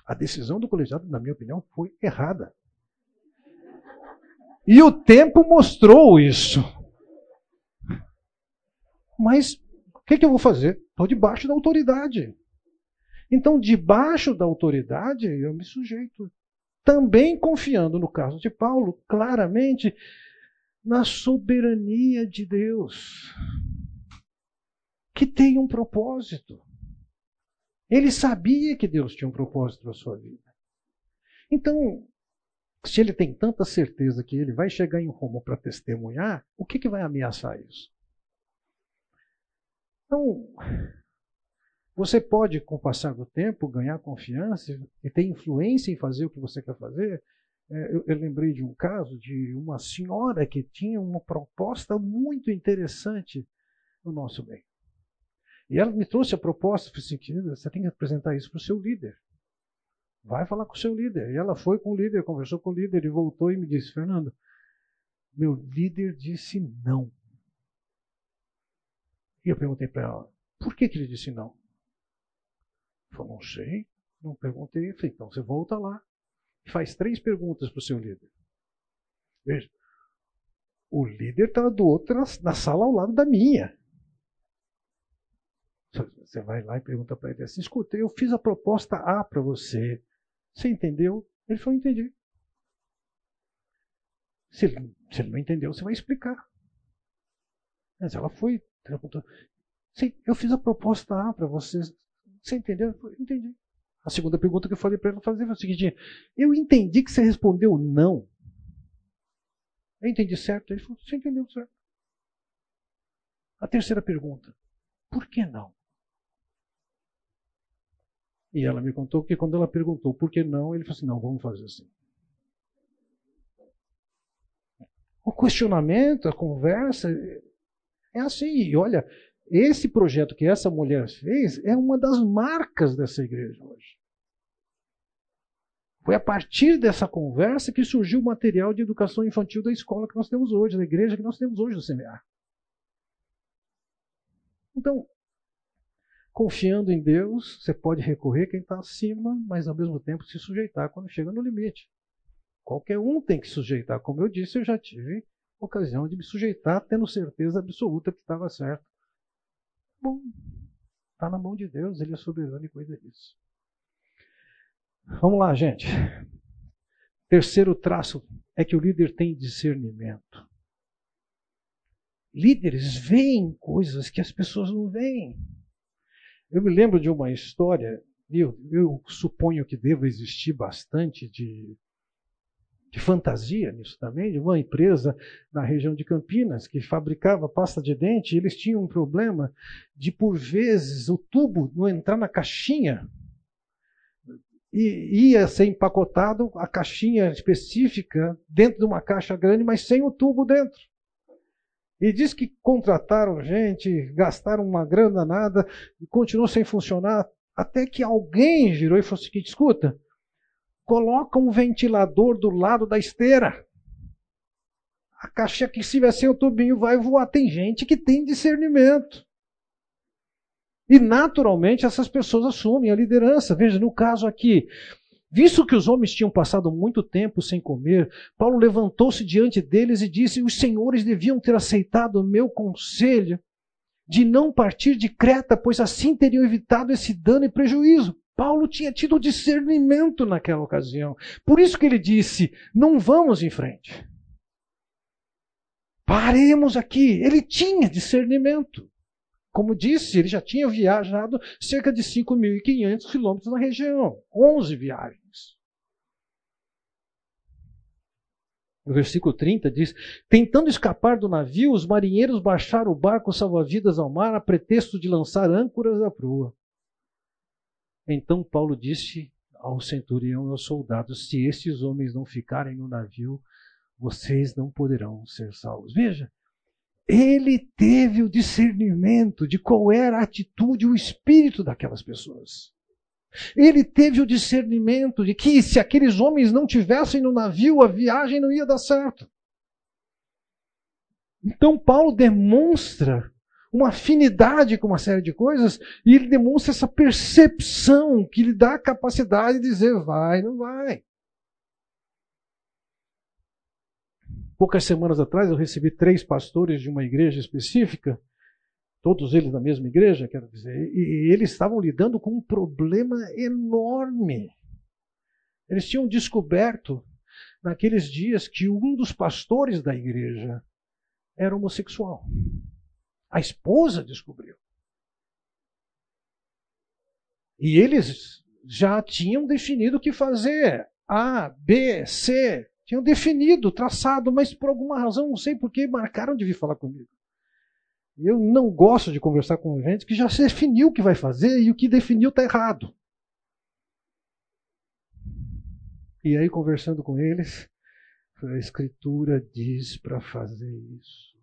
A decisão do colegiado, na minha opinião, foi errada. E o tempo mostrou isso. Mas o que, que eu vou fazer? Estou debaixo da autoridade. Então, debaixo da autoridade, eu me sujeito. Também confiando, no caso de Paulo, claramente na soberania de Deus, que tem um propósito. Ele sabia que Deus tinha um propósito para sua vida. Então, se ele tem tanta certeza que ele vai chegar em Roma para testemunhar, o que, que vai ameaçar isso? Então, você pode, com o passar do tempo, ganhar confiança e ter influência em fazer o que você quer fazer. É, eu, eu, lembrei de um caso de uma senhora que tinha uma proposta muito interessante no nosso meio. E ela me trouxe a proposta, falei assim, você tem que apresentar isso para o seu líder. Vai falar com o seu líder. E ela foi com o líder, conversou com o líder e voltou e me disse, Fernando, meu líder disse não. E eu perguntei para ela, por que, que ele disse não? Falou, não sei, não perguntei. Falei, então você volta lá e faz três perguntas para o seu líder. Veja, o líder está do outro na sala ao lado da minha. Você vai lá e pergunta para ele assim: escuta, eu fiz a proposta A para você. Você entendeu? Ele falou: entendi. Se ele, se ele não entendeu, você vai explicar. Mas ela foi Perguntou, Sim, eu fiz a proposta A para vocês. Você entendeu? Eu entendi. A segunda pergunta que eu falei para ela fazer foi o seguinte: eu entendi que você respondeu não. Eu entendi certo? Ele falou: você entendeu certo. A terceira pergunta: por que não? E ela me contou que quando ela perguntou por que não, ele falou assim: não, vamos fazer assim. O questionamento, a conversa, é assim. E olha, esse projeto que essa mulher fez é uma das marcas dessa igreja hoje. Foi a partir dessa conversa que surgiu o material de educação infantil da escola que nós temos hoje, da igreja que nós temos hoje no CMA. Então, confiando em Deus, você pode recorrer quem está acima, mas ao mesmo tempo se sujeitar quando chega no limite. Qualquer um tem que sujeitar. Como eu disse, eu já tive ocasião de me sujeitar, tendo certeza absoluta que estava certo. Bom, está na mão de Deus, Ele é soberano e cuida disso. Vamos lá, gente. Terceiro traço é que o líder tem discernimento. Líderes veem coisas que as pessoas não veem. Eu me lembro de uma história, eu, eu suponho que deva existir bastante de de fantasia nisso também, de uma empresa na região de Campinas que fabricava pasta de dente, e eles tinham um problema de, por vezes, o tubo não entrar na caixinha. E ia ser empacotado a caixinha específica dentro de uma caixa grande, mas sem o tubo dentro. E diz que contrataram gente, gastaram uma grana nada, e continuou sem funcionar, até que alguém girou e falou o seguinte: escuta, coloca um ventilador do lado da esteira. A caixa que se tiver sem o tubinho vai voar. Tem gente que tem discernimento. E naturalmente essas pessoas assumem a liderança. Veja, no caso aqui, visto que os homens tinham passado muito tempo sem comer, Paulo levantou-se diante deles e disse: Os senhores deviam ter aceitado o meu conselho de não partir de Creta, pois assim teriam evitado esse dano e prejuízo. Paulo tinha tido discernimento naquela ocasião. Por isso que ele disse: não vamos em frente. Paremos aqui. Ele tinha discernimento. Como disse, ele já tinha viajado cerca de 5.500 quilômetros na região 11 viagens. No versículo 30 diz: Tentando escapar do navio, os marinheiros baixaram o barco salva-vidas ao mar a pretexto de lançar âncoras à proa. Então Paulo disse ao centurião e aos soldados: Se estes homens não ficarem no navio, vocês não poderão ser salvos. Veja, ele teve o discernimento de qual era a atitude, o espírito daquelas pessoas. Ele teve o discernimento de que se aqueles homens não tivessem no navio, a viagem não ia dar certo. Então Paulo demonstra uma afinidade com uma série de coisas, e ele demonstra essa percepção que lhe dá a capacidade de dizer vai, não vai. Poucas semanas atrás eu recebi três pastores de uma igreja específica, todos eles da mesma igreja, quero dizer, e eles estavam lidando com um problema enorme. Eles tinham descoberto naqueles dias que um dos pastores da igreja era homossexual. A esposa descobriu. E eles já tinham definido o que fazer. A, B, C. Tinham definido, traçado, mas por alguma razão, não sei por que, marcaram de vir falar comigo. Eu não gosto de conversar com gente que já definiu o que vai fazer e o que definiu está errado. E aí, conversando com eles, a Escritura diz para fazer isso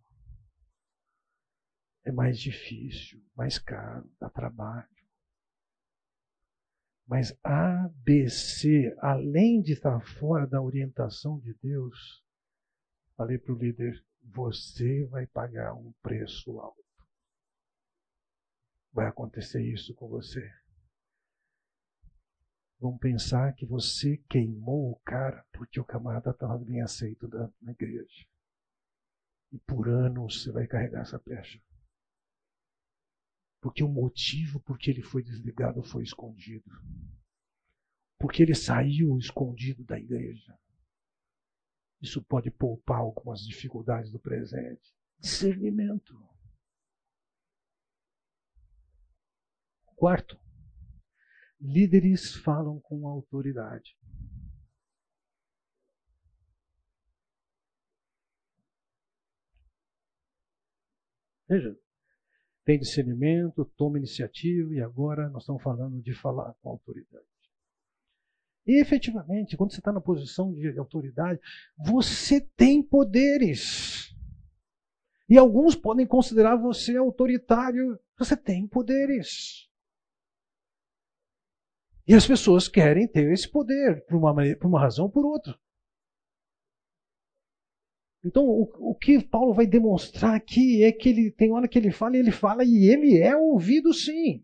é mais difícil, mais caro, dá trabalho. Mas ABC, além de estar fora da orientação de Deus, falei para o líder: você vai pagar um preço alto. Vai acontecer isso com você. Vão pensar que você queimou o cara porque o camarada estava bem aceito na igreja. E por anos você vai carregar essa pecha. Porque o motivo por que ele foi desligado foi escondido. Porque ele saiu escondido da igreja. Isso pode poupar algumas dificuldades do presente. Discernimento. Quarto, líderes falam com autoridade. Veja, tem discernimento, toma iniciativa, e agora nós estamos falando de falar com autoridade. E efetivamente, quando você está na posição de autoridade, você tem poderes. E alguns podem considerar você autoritário. Você tem poderes. E as pessoas querem ter esse poder, por uma, por uma razão ou por outra. Então, o, o, que Paulo vai demonstrar aqui é que ele tem hora que ele fala e ele fala e ele é ouvido sim.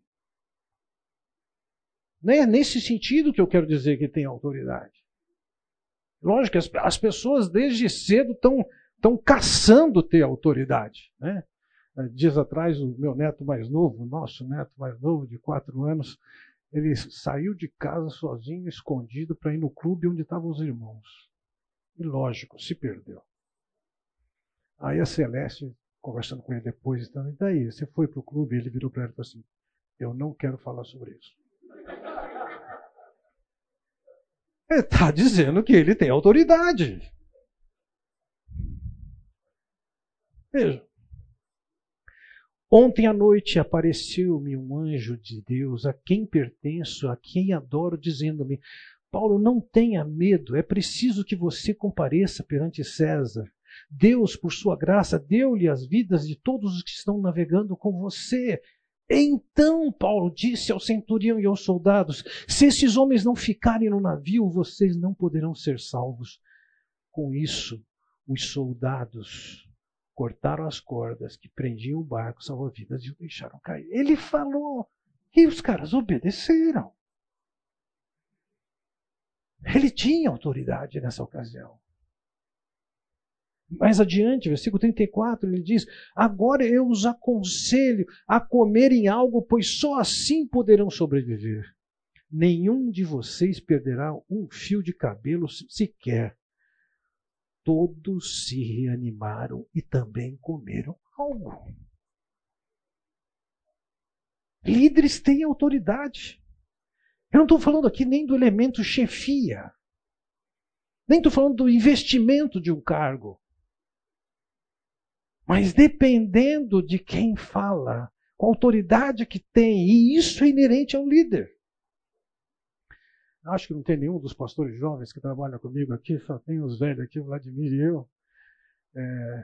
Não é nesse sentido que eu quero dizer que tem autoridade. Lógico, as, as pessoas desde cedo estão estão caçando ter autoridade. Né? Dias atrás, o meu neto mais novo, nosso neto mais novo, de quatro anos, ele saiu de casa sozinho, escondido, para ir no clube onde estavam os irmãos. E lógico, se perdeu. Aí a Celeste, conversando com ele depois, então, e daí? Você foi para o clube? Ele virou para ela e falou assim: Eu não quero falar sobre isso. *laughs* Ele está dizendo que ele tem autoridade. Veja. Ontem à noite apareceu-me um anjo de Deus, a quem pertenço, a quem adoro, dizendo-me: Paulo, não tenha medo, é preciso que você compareça perante César. Deus, por sua graça, deu-lhe as vidas de todos os que estão navegando com você. Então Paulo disse ao centurião e aos soldados: Se esses homens não ficarem no navio, vocês não poderão ser salvos. Com isso, os soldados cortaram as cordas que prendiam o barco salva-vidas e o deixaram cair. Ele falou e os caras obedeceram. Ele tinha autoridade nessa ocasião. Mais adiante, versículo 34, ele diz: Agora eu os aconselho a comerem algo, pois só assim poderão sobreviver. Nenhum de vocês perderá um fio de cabelo sequer todos se reanimaram e também comeram algo. Líderes têm autoridade. Eu não estou falando aqui nem do elemento chefia, nem estou falando do investimento de um cargo. Mas dependendo de quem fala, com a autoridade que tem, e isso é inerente ao líder. Acho que não tem nenhum dos pastores jovens que trabalham comigo aqui, só tem os velhos aqui, o Vladimir e eu. É...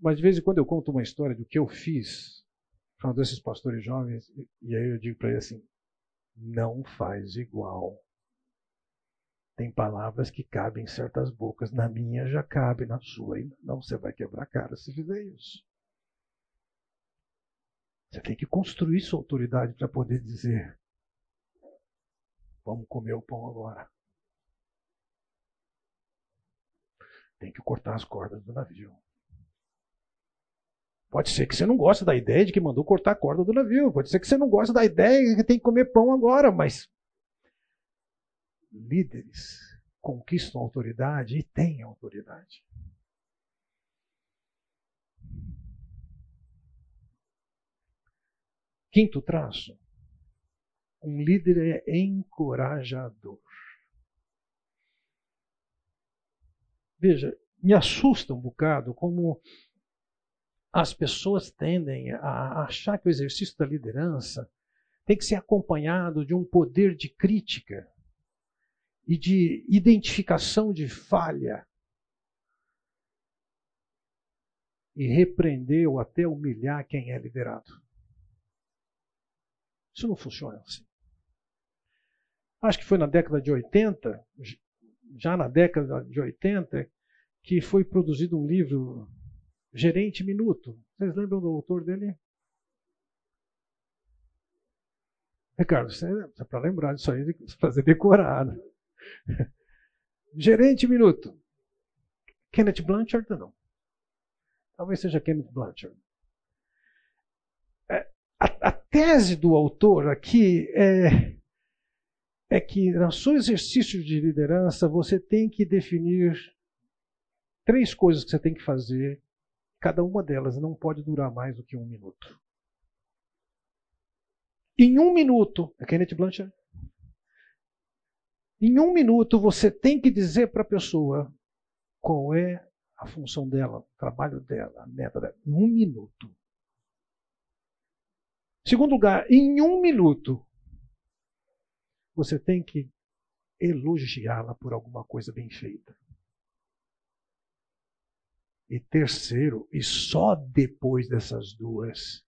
Mas de vez em quando eu conto uma história do que eu fiz para um desses pastores jovens, e aí eu digo para ele assim: não faz igual. Tem palavras que cabem em certas bocas, na minha já cabe, na sua ainda não. Você vai quebrar a cara se fizer isso. Você tem que construir sua autoridade para poder dizer: Vamos comer o pão agora. Tem que cortar as cordas do navio. Pode ser que você não goste da ideia de que mandou cortar a corda do navio. Pode ser que você não goste da ideia de que tem que comer pão agora, mas líderes conquistam autoridade e têm autoridade. Quinto traço. Um líder é encorajador. Veja, me assusta um bocado como as pessoas tendem a achar que o exercício da liderança tem que ser acompanhado de um poder de crítica e de identificação de falha e repreender ou até humilhar quem é liderado. Isso não funciona assim acho que foi na década de 80, já na década de 80, que foi produzido um livro, Gerente Minuto. Vocês lembram do autor dele? Ricardo, você é para lembrar disso aí, fazer decorado. Gerente Minuto. Kenneth Blanchard, não. Talvez seja Kenneth Blanchard. É, a, a tese do autor aqui é é que no seu exercício de liderança você tem que definir três coisas que você tem que fazer. Cada uma delas não pode durar mais do que um minuto. Em um minuto, é Kenneth Blanchard? Em um minuto você tem que dizer para a pessoa qual é a função dela, o trabalho dela, a meta dela. Em um minuto. Segundo lugar, em um minuto, você tem que elogiá-la por alguma coisa bem feita. E terceiro, e só depois dessas duas,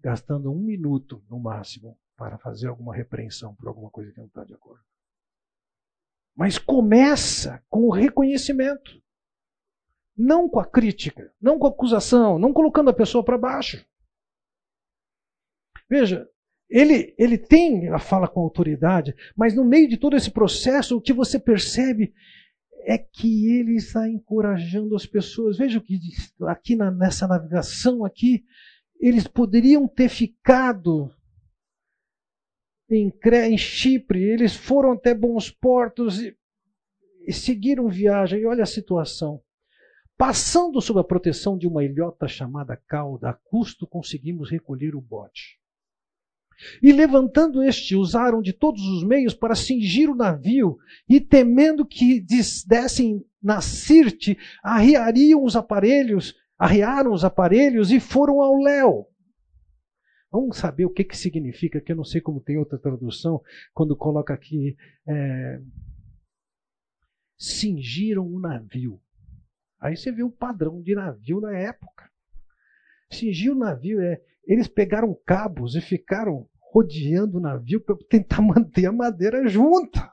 gastando um minuto no máximo para fazer alguma repreensão por alguma coisa que não está de acordo. Mas começa com o reconhecimento. Não com a crítica, não com a acusação, não colocando a pessoa para baixo. Veja, ele, ele tem a fala com autoridade, mas no meio de todo esse processo, o que você percebe é que ele está encorajando as pessoas. Veja o que aqui na, nessa navegação aqui, eles poderiam ter ficado em, em Chipre, eles foram até bons portos e, e seguiram viagem. E olha a situação. Passando sob a proteção de uma ilhota chamada Cauda, a custo conseguimos recolher o bote. E levantando este, usaram de todos os meios para cingir o navio, e temendo que dessem na Sirte, arriariam os aparelhos, arriaram os aparelhos e foram ao léu. Vamos saber o que, que significa, que eu não sei como tem outra tradução, quando coloca aqui. É, cingiram o navio. Aí você vê o padrão de navio na época. Cingir o navio é. Eles pegaram cabos e ficaram rodeando o navio para tentar *laughs* manter a madeira junta.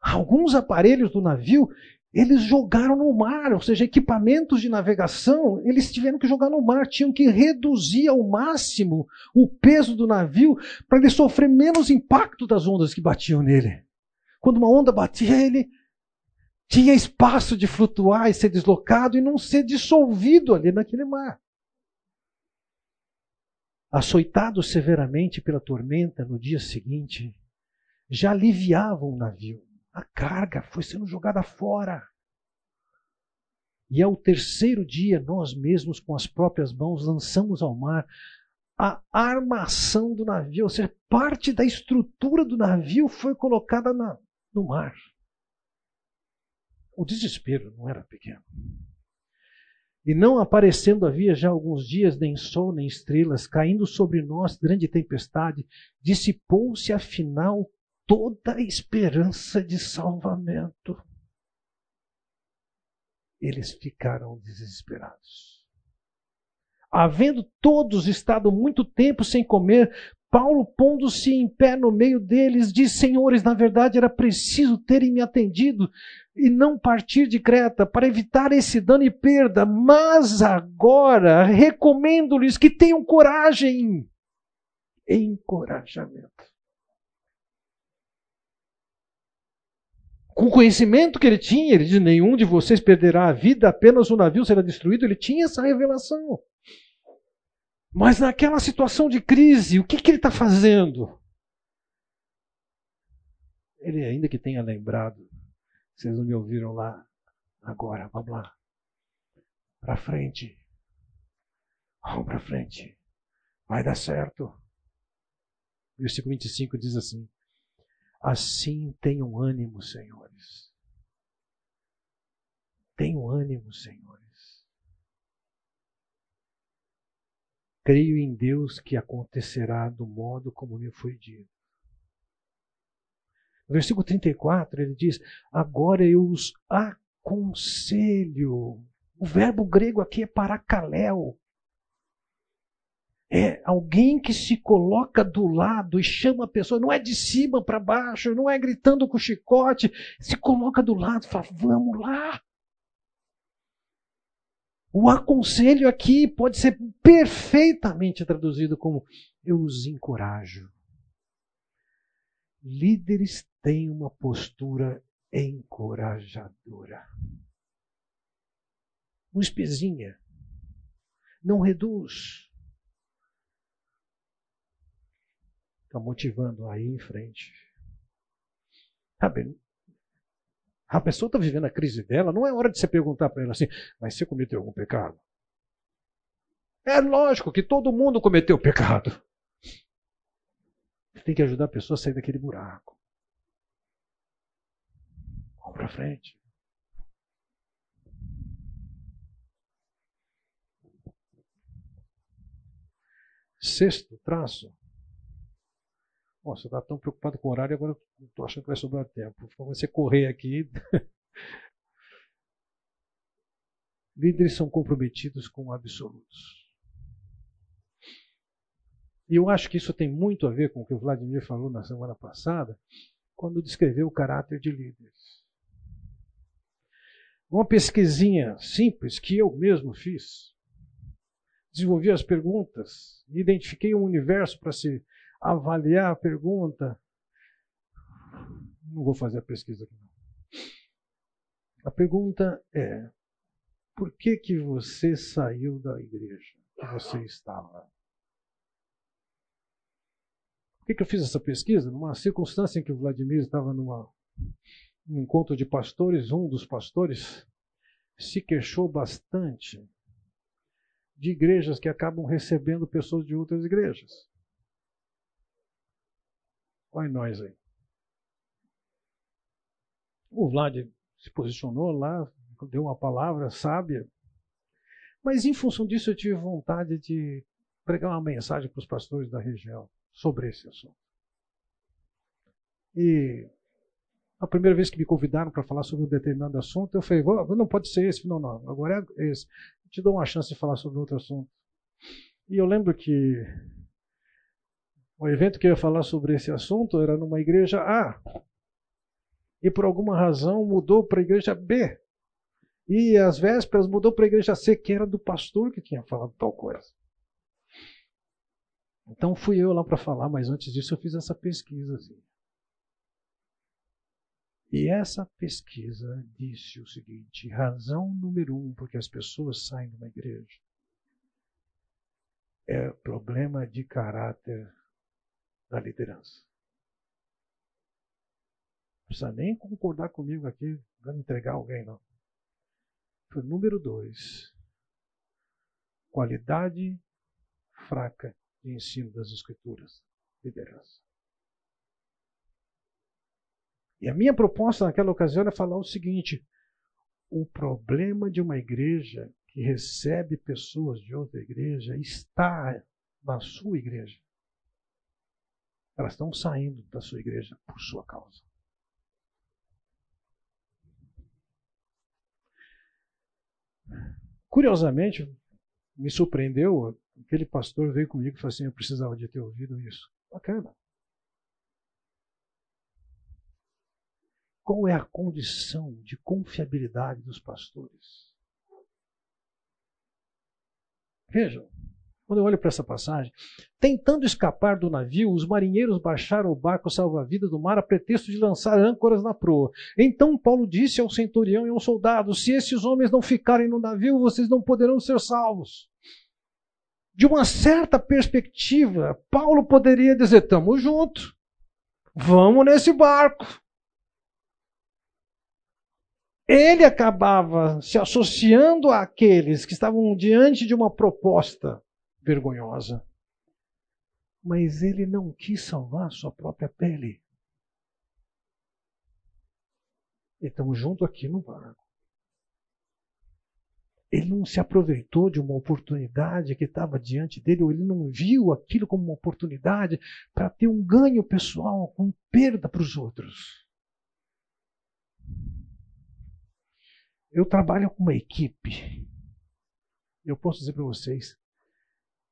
Alguns aparelhos do navio eles jogaram no mar, ou seja, equipamentos de navegação, eles tiveram que jogar no mar, tinham que reduzir ao máximo o peso do navio para ele sofrer menos impacto das ondas que batiam nele. Quando uma onda batia, ele tinha espaço de flutuar e ser deslocado e não ser dissolvido ali naquele mar. Açoitado severamente pela tormenta no dia seguinte, já aliviavam o navio. A carga foi sendo jogada fora. E ao terceiro dia, nós mesmos, com as próprias mãos, lançamos ao mar a armação do navio, ou seja, parte da estrutura do navio foi colocada na, no mar. O desespero não era pequeno. E não aparecendo havia já alguns dias nem sol nem estrelas, caindo sobre nós grande tempestade, dissipou-se afinal toda a esperança de salvamento. Eles ficaram desesperados. Havendo todos estado muito tempo sem comer, Paulo, pondo-se em pé no meio deles, diz: Senhores, na verdade era preciso terem me atendido e não partir de Creta para evitar esse dano e perda, mas agora recomendo-lhes que tenham coragem. Encorajamento. Com o conhecimento que ele tinha, ele diz: nenhum de vocês perderá a vida, apenas o navio será destruído. Ele tinha essa revelação. Mas naquela situação de crise, o que, que ele está fazendo? Ele, ainda que tenha lembrado, vocês não me ouviram lá, agora, vamos lá. Para frente. Vamos para frente. Vai dar certo. Versículo 25 diz assim: Assim tenham ânimo, senhores. Tenham ânimo, senhores. Creio em Deus que acontecerá do modo como me foi dito. No versículo 34, ele diz: Agora eu os aconselho. O verbo grego aqui é paracaléu é alguém que se coloca do lado e chama a pessoa, não é de cima para baixo, não é gritando com chicote, se coloca do lado e fala: vamos lá. O aconselho aqui pode ser perfeitamente traduzido como eu os encorajo. Líderes têm uma postura encorajadora. Não espezinha, não reduz, está motivando aí em frente. Sabe, a pessoa está vivendo a crise dela, não é hora de você perguntar para ela assim, mas você cometeu algum pecado? É lógico que todo mundo cometeu pecado. Você tem que ajudar a pessoa a sair daquele buraco. Vamos para frente. sexto traço. Nossa, você está tão preocupado com o horário, agora estou achando que vai sobrar tempo. Vou você correr aqui. *laughs* Líderes são comprometidos com absolutos. E eu acho que isso tem muito a ver com o que o Vladimir falou na semana passada, quando descreveu o caráter de líderes. Uma pesquisinha simples que eu mesmo fiz. Desenvolvi as perguntas, identifiquei um universo para se avaliar a pergunta. Não vou fazer a pesquisa aqui. Não. A pergunta é: por que que você saiu da igreja que você estava? Por que, que eu fiz essa pesquisa? Numa circunstância em que o Vladimir estava numa, num encontro de pastores, um dos pastores se queixou bastante de igrejas que acabam recebendo pessoas de outras igrejas. Olha nós aí. O Vlad se posicionou lá, deu uma palavra sábia, mas em função disso eu tive vontade de pregar uma mensagem para os pastores da região sobre esse assunto. E a primeira vez que me convidaram para falar sobre um determinado assunto, eu falei, não pode ser esse, não, não, agora é esse. Eu te dou uma chance de falar sobre outro assunto. E eu lembro que o evento que eu ia falar sobre esse assunto era numa igreja A. E por alguma razão mudou para a igreja B. E às vésperas mudou para a igreja C, que era do pastor que tinha falado tal coisa. Então fui eu lá para falar, mas antes disso eu fiz essa pesquisa. Assim. E essa pesquisa disse o seguinte: razão número um porque as pessoas saem de uma igreja é problema de caráter da liderança. Precisa nem concordar comigo aqui, para entregar alguém, não. Número dois, qualidade fraca de ensino das Escrituras, liderança. E a minha proposta naquela ocasião era falar o seguinte: o problema de uma igreja que recebe pessoas de outra igreja está na sua igreja. Elas estão saindo da sua igreja por sua causa. Curiosamente, me surpreendeu Aquele pastor veio comigo e falou assim: Eu precisava de ter ouvido isso. Bacana. Qual é a condição de confiabilidade dos pastores? Vejam, quando eu olho para essa passagem, tentando escapar do navio, os marinheiros baixaram o barco salva-vidas do mar a pretexto de lançar âncoras na proa. Então Paulo disse ao centurião e ao soldado: Se esses homens não ficarem no navio, vocês não poderão ser salvos de uma certa perspectiva, Paulo poderia dizer: estamos juntos, vamos nesse barco. Ele acabava se associando àqueles que estavam diante de uma proposta vergonhosa. Mas ele não quis salvar sua própria pele. Estamos juntos aqui no barco ele não se aproveitou de uma oportunidade que estava diante dele, ou ele não viu aquilo como uma oportunidade para ter um ganho pessoal, com perda para os outros. Eu trabalho com uma equipe. Eu posso dizer para vocês,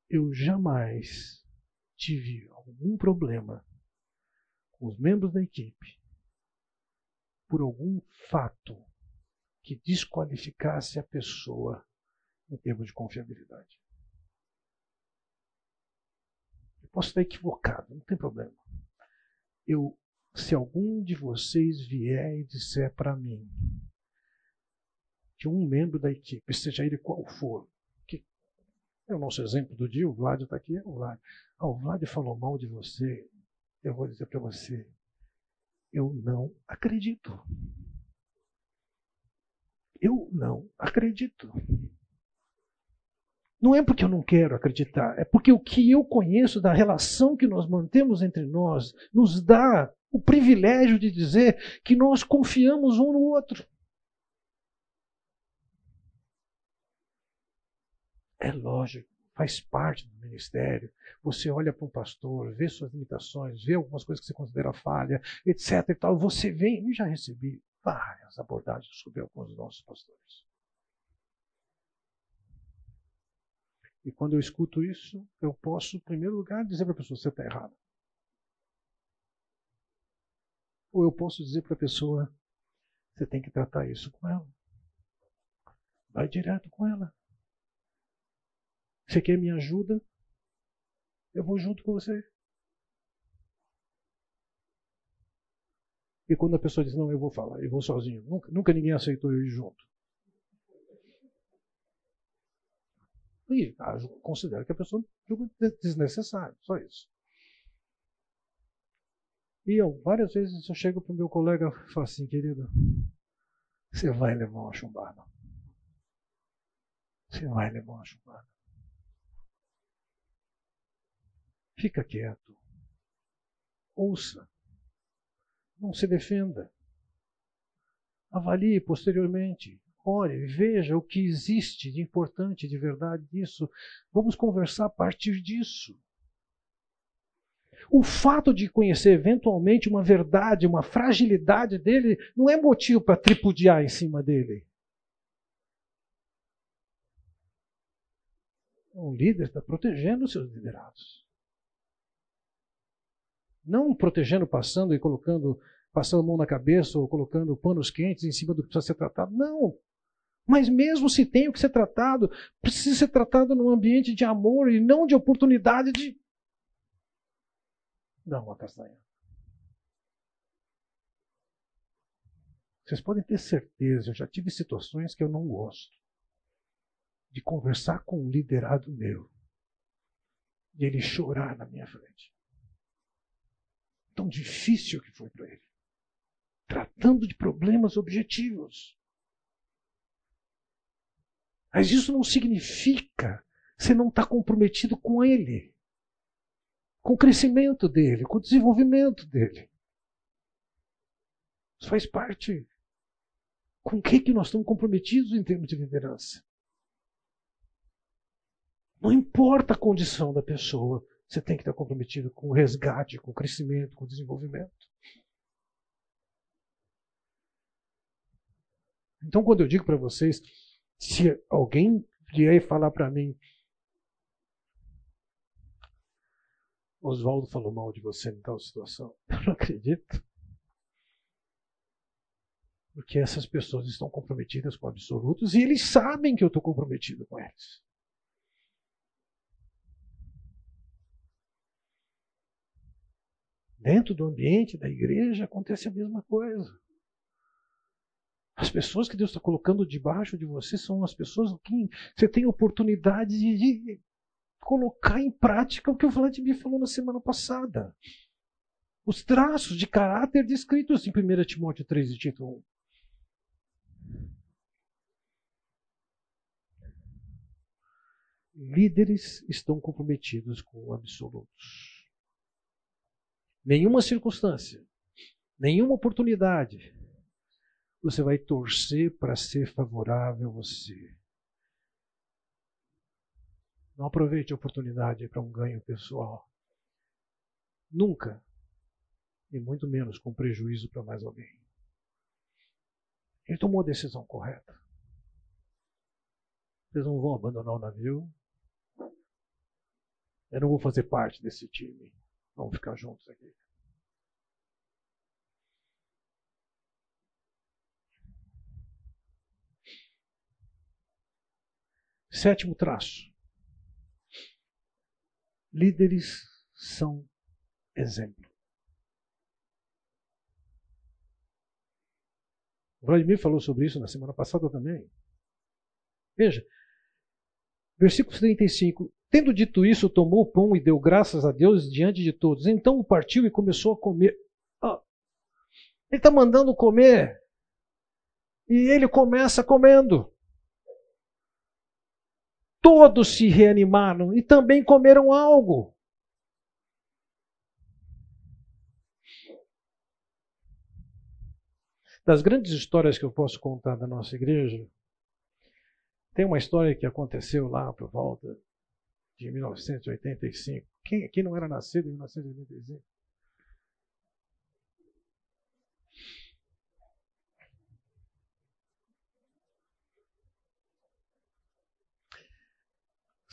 eu jamais tive algum problema com os membros da equipe por algum fato que desqualificasse a pessoa em termos de confiabilidade. Eu posso estar equivocado, não tem problema. Eu, se algum de vocês vier e disser para mim que um membro da equipe, seja ele qual for, é o nosso exemplo do dia, o Vlad está aqui, o Vlad. Ah, o Vlad falou mal de você, eu vou dizer para você, eu não acredito. Eu não acredito. Não é porque eu não quero acreditar, é porque o que eu conheço da relação que nós mantemos entre nós nos dá o privilégio de dizer que nós confiamos um no outro. É lógico faz parte do ministério. Você olha para um pastor, vê suas limitações, vê algumas coisas que você considera falha, etc. E tal. Você vem, e já recebi várias abordagens sobre alguns dos nossos pastores. E quando eu escuto isso, eu posso, em primeiro lugar, dizer para a pessoa: você está errado. Ou eu posso dizer para a pessoa: você tem que tratar isso com ela. Vai direto com ela. Você quer minha ajuda? Eu vou junto com você. E quando a pessoa diz, não, eu vou falar, eu vou sozinho. Nunca, nunca ninguém aceitou eu ir junto. E ah, considero que a pessoa julga desnecessário, só isso. E eu, várias vezes, eu chego para o meu colega e falo assim, querido, você vai levar uma chumbada. Você vai levar uma chumbada. Fica quieto. Ouça. Não se defenda. Avalie posteriormente. Ore, veja o que existe de importante, de verdade disso. Vamos conversar a partir disso. O fato de conhecer eventualmente uma verdade, uma fragilidade dele, não é motivo para tripudiar em cima dele. Um líder está protegendo os seus liderados. Não protegendo, passando e colocando, passando a mão na cabeça ou colocando panos quentes em cima do que precisa ser tratado. Não. Mas mesmo se tem o que ser tratado, precisa ser tratado num ambiente de amor e não de oportunidade de dar uma castanha. Vocês podem ter certeza, eu já tive situações que eu não gosto de conversar com um liderado meu, e ele chorar na minha frente tão difícil que foi para ele. Tratando de problemas objetivos. Mas isso não significa você não está comprometido com ele, com o crescimento dele, com o desenvolvimento dele. Isso faz parte. Com o que, que nós estamos comprometidos em termos de liderança? Não importa a condição da pessoa, você tem que estar comprometido com o resgate, com o crescimento, com o desenvolvimento. Então, quando eu digo para vocês, se alguém vier falar para mim, Oswaldo falou mal de você em tal situação, *laughs* eu não acredito. Porque essas pessoas estão comprometidas com absolutos e eles sabem que eu estou comprometido com eles. Dentro do ambiente da igreja acontece a mesma coisa. As pessoas que Deus está colocando debaixo de você são as pessoas que você tem oportunidade de, de colocar em prática o que o Vladimir falou na semana passada. Os traços de caráter descritos em 1 Timóteo 3 e Tito 1. Líderes estão comprometidos com absolutos nenhuma circunstância, nenhuma oportunidade, você vai torcer para ser favorável a você. Não aproveite a oportunidade para um ganho pessoal. Nunca. E muito menos com prejuízo para mais alguém. Ele tomou a decisão correta. Vocês não vão abandonar o navio. Eu não vou fazer parte desse time. Vamos ficar juntos aqui. Sétimo traço. Líderes são exemplo. O Vladimir falou sobre isso na semana passada também. Veja, versículo 35. Tendo dito isso, tomou o pão e deu graças a Deus diante de todos. Então partiu e começou a comer. Ah, ele está mandando comer. E ele começa comendo. Todos se reanimaram e também comeram algo. Das grandes histórias que eu posso contar da nossa igreja, tem uma história que aconteceu lá por volta de 1985. Quem aqui não era nascido em 1985?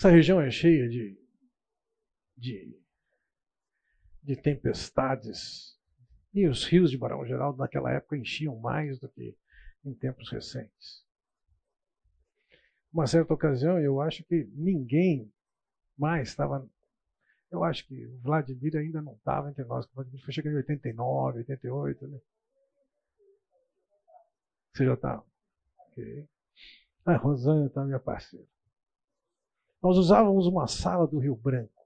Essa região é cheia de, de, de tempestades. E os rios de Barão Geraldo, naquela época, enchiam mais do que em tempos recentes. Uma certa ocasião, eu acho que ninguém mais estava. Eu acho que o Vladimir ainda não estava entre nós. O Vladimir foi chegando em 89, 88, né? Você já estava? Ok. A Rosânia está minha parceira. Nós usávamos uma sala do Rio Branco.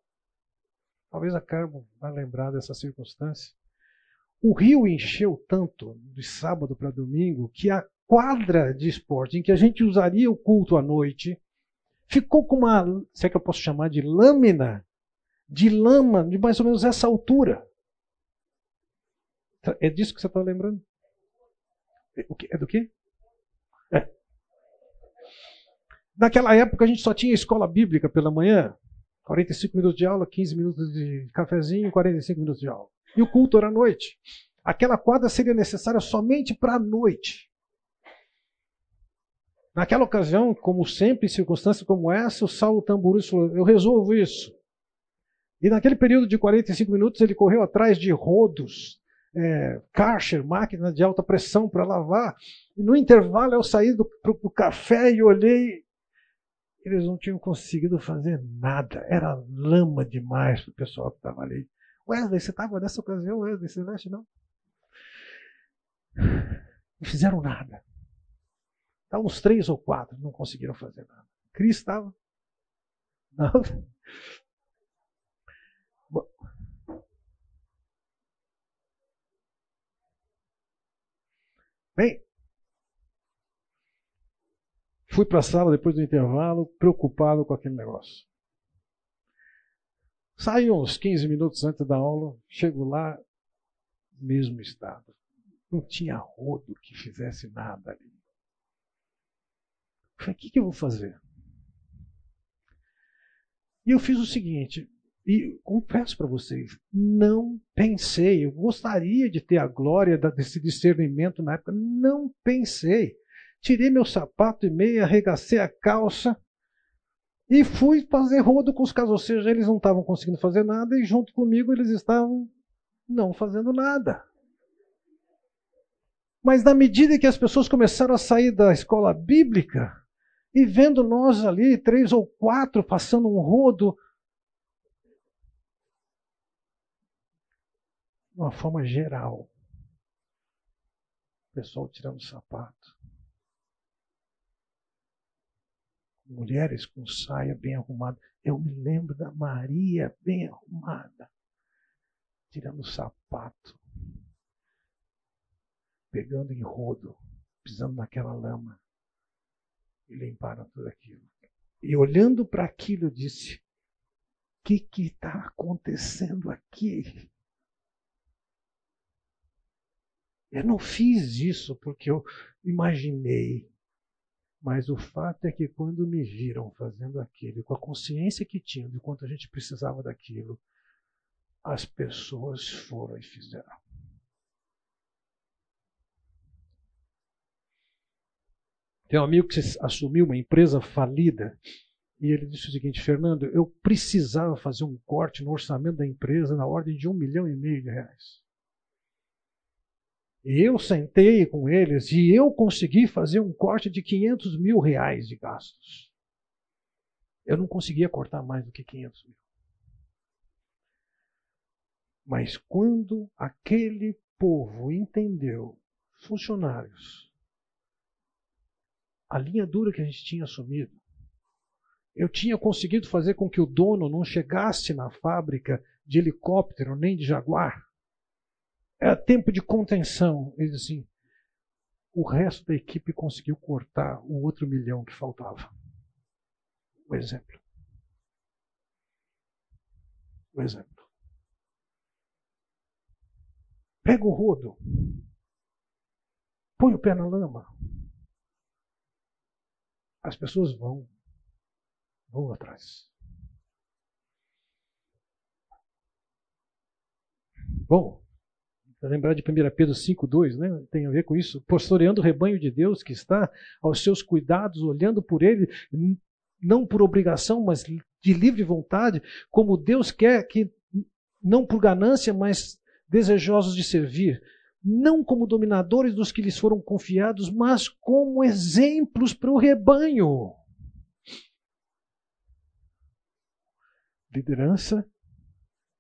Talvez a Carmo vai lembrar dessa circunstância. O rio encheu tanto de sábado para domingo que a quadra de esporte em que a gente usaria o culto à noite ficou com uma, se é que eu posso chamar de lâmina, de lama de mais ou menos essa altura. É disso que você está lembrando? É do quê? É. Naquela época a gente só tinha escola bíblica pela manhã, 45 minutos de aula, 15 minutos de cafezinho, 45 minutos de aula. E o culto era à noite. Aquela quadra seria necessária somente para a noite. Naquela ocasião, como sempre, em circunstâncias como essa, o Saulo Tamburus falou: Eu resolvo isso. E naquele período de 45 minutos, ele correu atrás de rodos, é, Karcher, máquina de alta pressão para lavar. E no intervalo, eu saí do, café e olhei eles não tinham conseguido fazer nada. Era lama demais para o pessoal que estava ali. Wesley, você estava nessa ocasião, Wesley Celeste, não? Não fizeram nada. Estavam uns três ou quatro, não conseguiram fazer nada. Cris estava? Bem, Fui para a sala depois do intervalo, preocupado com aquele negócio. Saí uns 15 minutos antes da aula, chego lá, mesmo estado. Não tinha rodo que fizesse nada ali. Falei, o que, que eu vou fazer? E eu fiz o seguinte, e confesso para vocês, não pensei, eu gostaria de ter a glória desse discernimento na época, não pensei tirei meu sapato e meia, arregacei a calça e fui fazer rodo com os casos. Ou seja, eles não estavam conseguindo fazer nada e junto comigo eles estavam não fazendo nada. Mas na medida que as pessoas começaram a sair da escola bíblica e vendo nós ali, três ou quatro, passando um rodo, de uma forma geral, o pessoal tirando o sapato, mulheres com saia bem arrumada. Eu me lembro da Maria bem arrumada, tirando o sapato, pegando em rodo, pisando naquela lama. E limparam tudo aquilo. E olhando para aquilo, eu disse: O que está acontecendo aqui? Eu não fiz isso porque eu imaginei mas o fato é que quando me viram fazendo aquilo, com a consciência que tinham de quanto a gente precisava daquilo, as pessoas foram e fizeram. Tem um amigo que assumiu uma empresa falida e ele disse o seguinte: Fernando, eu precisava fazer um corte no orçamento da empresa na ordem de um milhão e meio de reais. Eu sentei com eles e eu consegui fazer um corte de 500 mil reais de gastos. Eu não conseguia cortar mais do que 500 mil. Mas quando aquele povo entendeu, funcionários, a linha dura que a gente tinha assumido, eu tinha conseguido fazer com que o dono não chegasse na fábrica de helicóptero nem de jaguar é tempo de contenção. Ele assim: o resto da equipe conseguiu cortar o outro milhão que faltava. O exemplo. O exemplo. Pega o rodo, põe o pé na lama as pessoas vão, vão atrás. Bom, lembrar de 1 Pedro 5,2, né? tem a ver com isso, pastoreando o rebanho de Deus que está aos seus cuidados, olhando por ele, não por obrigação, mas de livre vontade, como Deus quer que, não por ganância, mas desejosos de servir, não como dominadores dos que lhes foram confiados, mas como exemplos para o rebanho. Liderança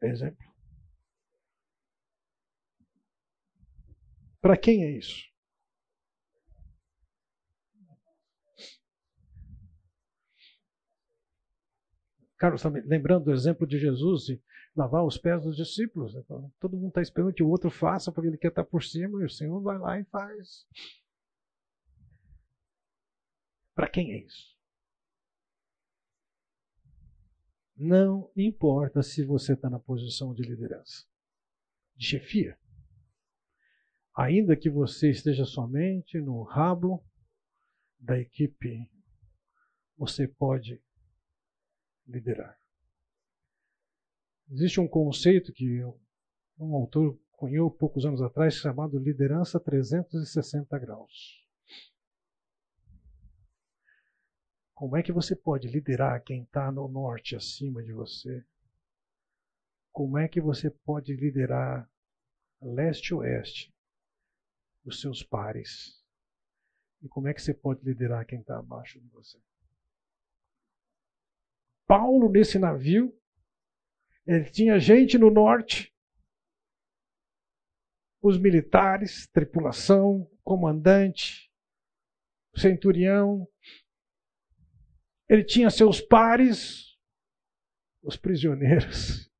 é exemplo. Para quem é isso? Carlos, tá lembrando do exemplo de Jesus lavar os pés dos discípulos. Então, todo mundo está esperando que o outro faça porque ele quer estar por cima e o Senhor vai lá e faz. Para quem é isso? Não importa se você está na posição de liderança, de chefia. Ainda que você esteja somente no rabo da equipe, você pode liderar. Existe um conceito que um autor cunhou poucos anos atrás chamado liderança 360 graus. Como é que você pode liderar quem está no norte acima de você? Como é que você pode liderar leste-oeste os seus pares? E como é que você pode liderar quem está abaixo de você? Paulo, nesse navio, ele tinha gente no norte, os militares, tripulação, comandante, centurião. Ele tinha seus pares, os prisioneiros.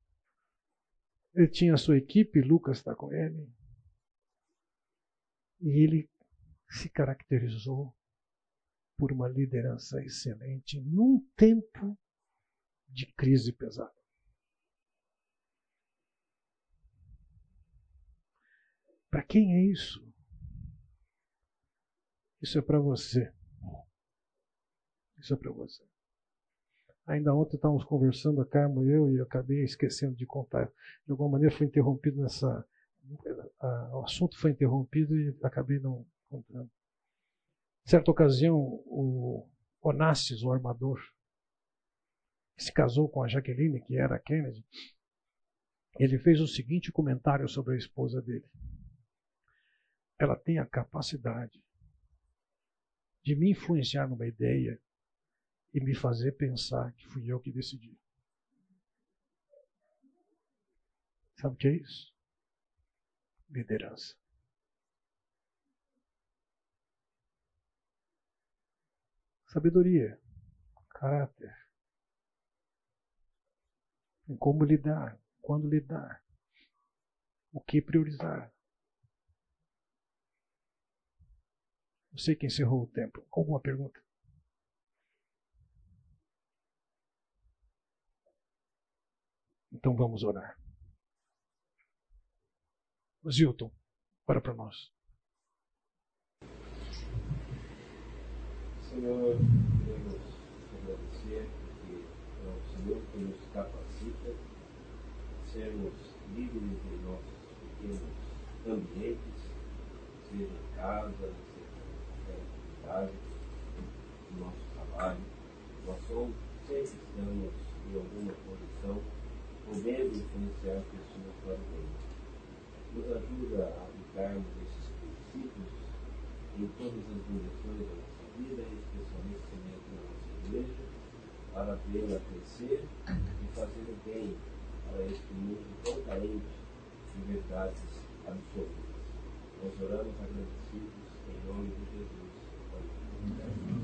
Ele tinha sua equipe, Lucas está com ele. E ele se caracterizou por uma liderança excelente num tempo de crise pesada. Para quem é isso? Isso é para você. Isso é para você. Ainda ontem estávamos conversando, a Carmo e eu, e eu acabei esquecendo de contar. De alguma maneira foi interrompido nessa. o assunto foi interrompido e acabei não contando. Certa ocasião, o Onassis, o armador, que se casou com a Jaqueline, que era a Kennedy, ele fez o seguinte comentário sobre a esposa dele. Ela tem a capacidade de me influenciar numa ideia e me fazer pensar que fui eu que decidi. Sabe o que é isso? Liderança. Sabedoria, caráter, em como lidar, quando lidar, o que priorizar. Eu sei que encerrou o tempo. Alguma pergunta? Então vamos orar. Zilton, ora para nós. Senhor, queremos agradecer porque é o Senhor que nos capacita sermos líderes em nossos pequenos ambientes, seja em casa, atividade, no nosso trabalho. Nós somos, sempre estamos em alguma posição podendo influenciar pessoas para o bem. Nos ajuda a aplicarmos esses princípios em todas as direções da nossa vida, especialmente dentro da nossa igreja, para vê-la crescer e fazer o bem para este mundo tão carente de verdades absolutas. Nós oramos agradecidos em nome de Jesus. Amém.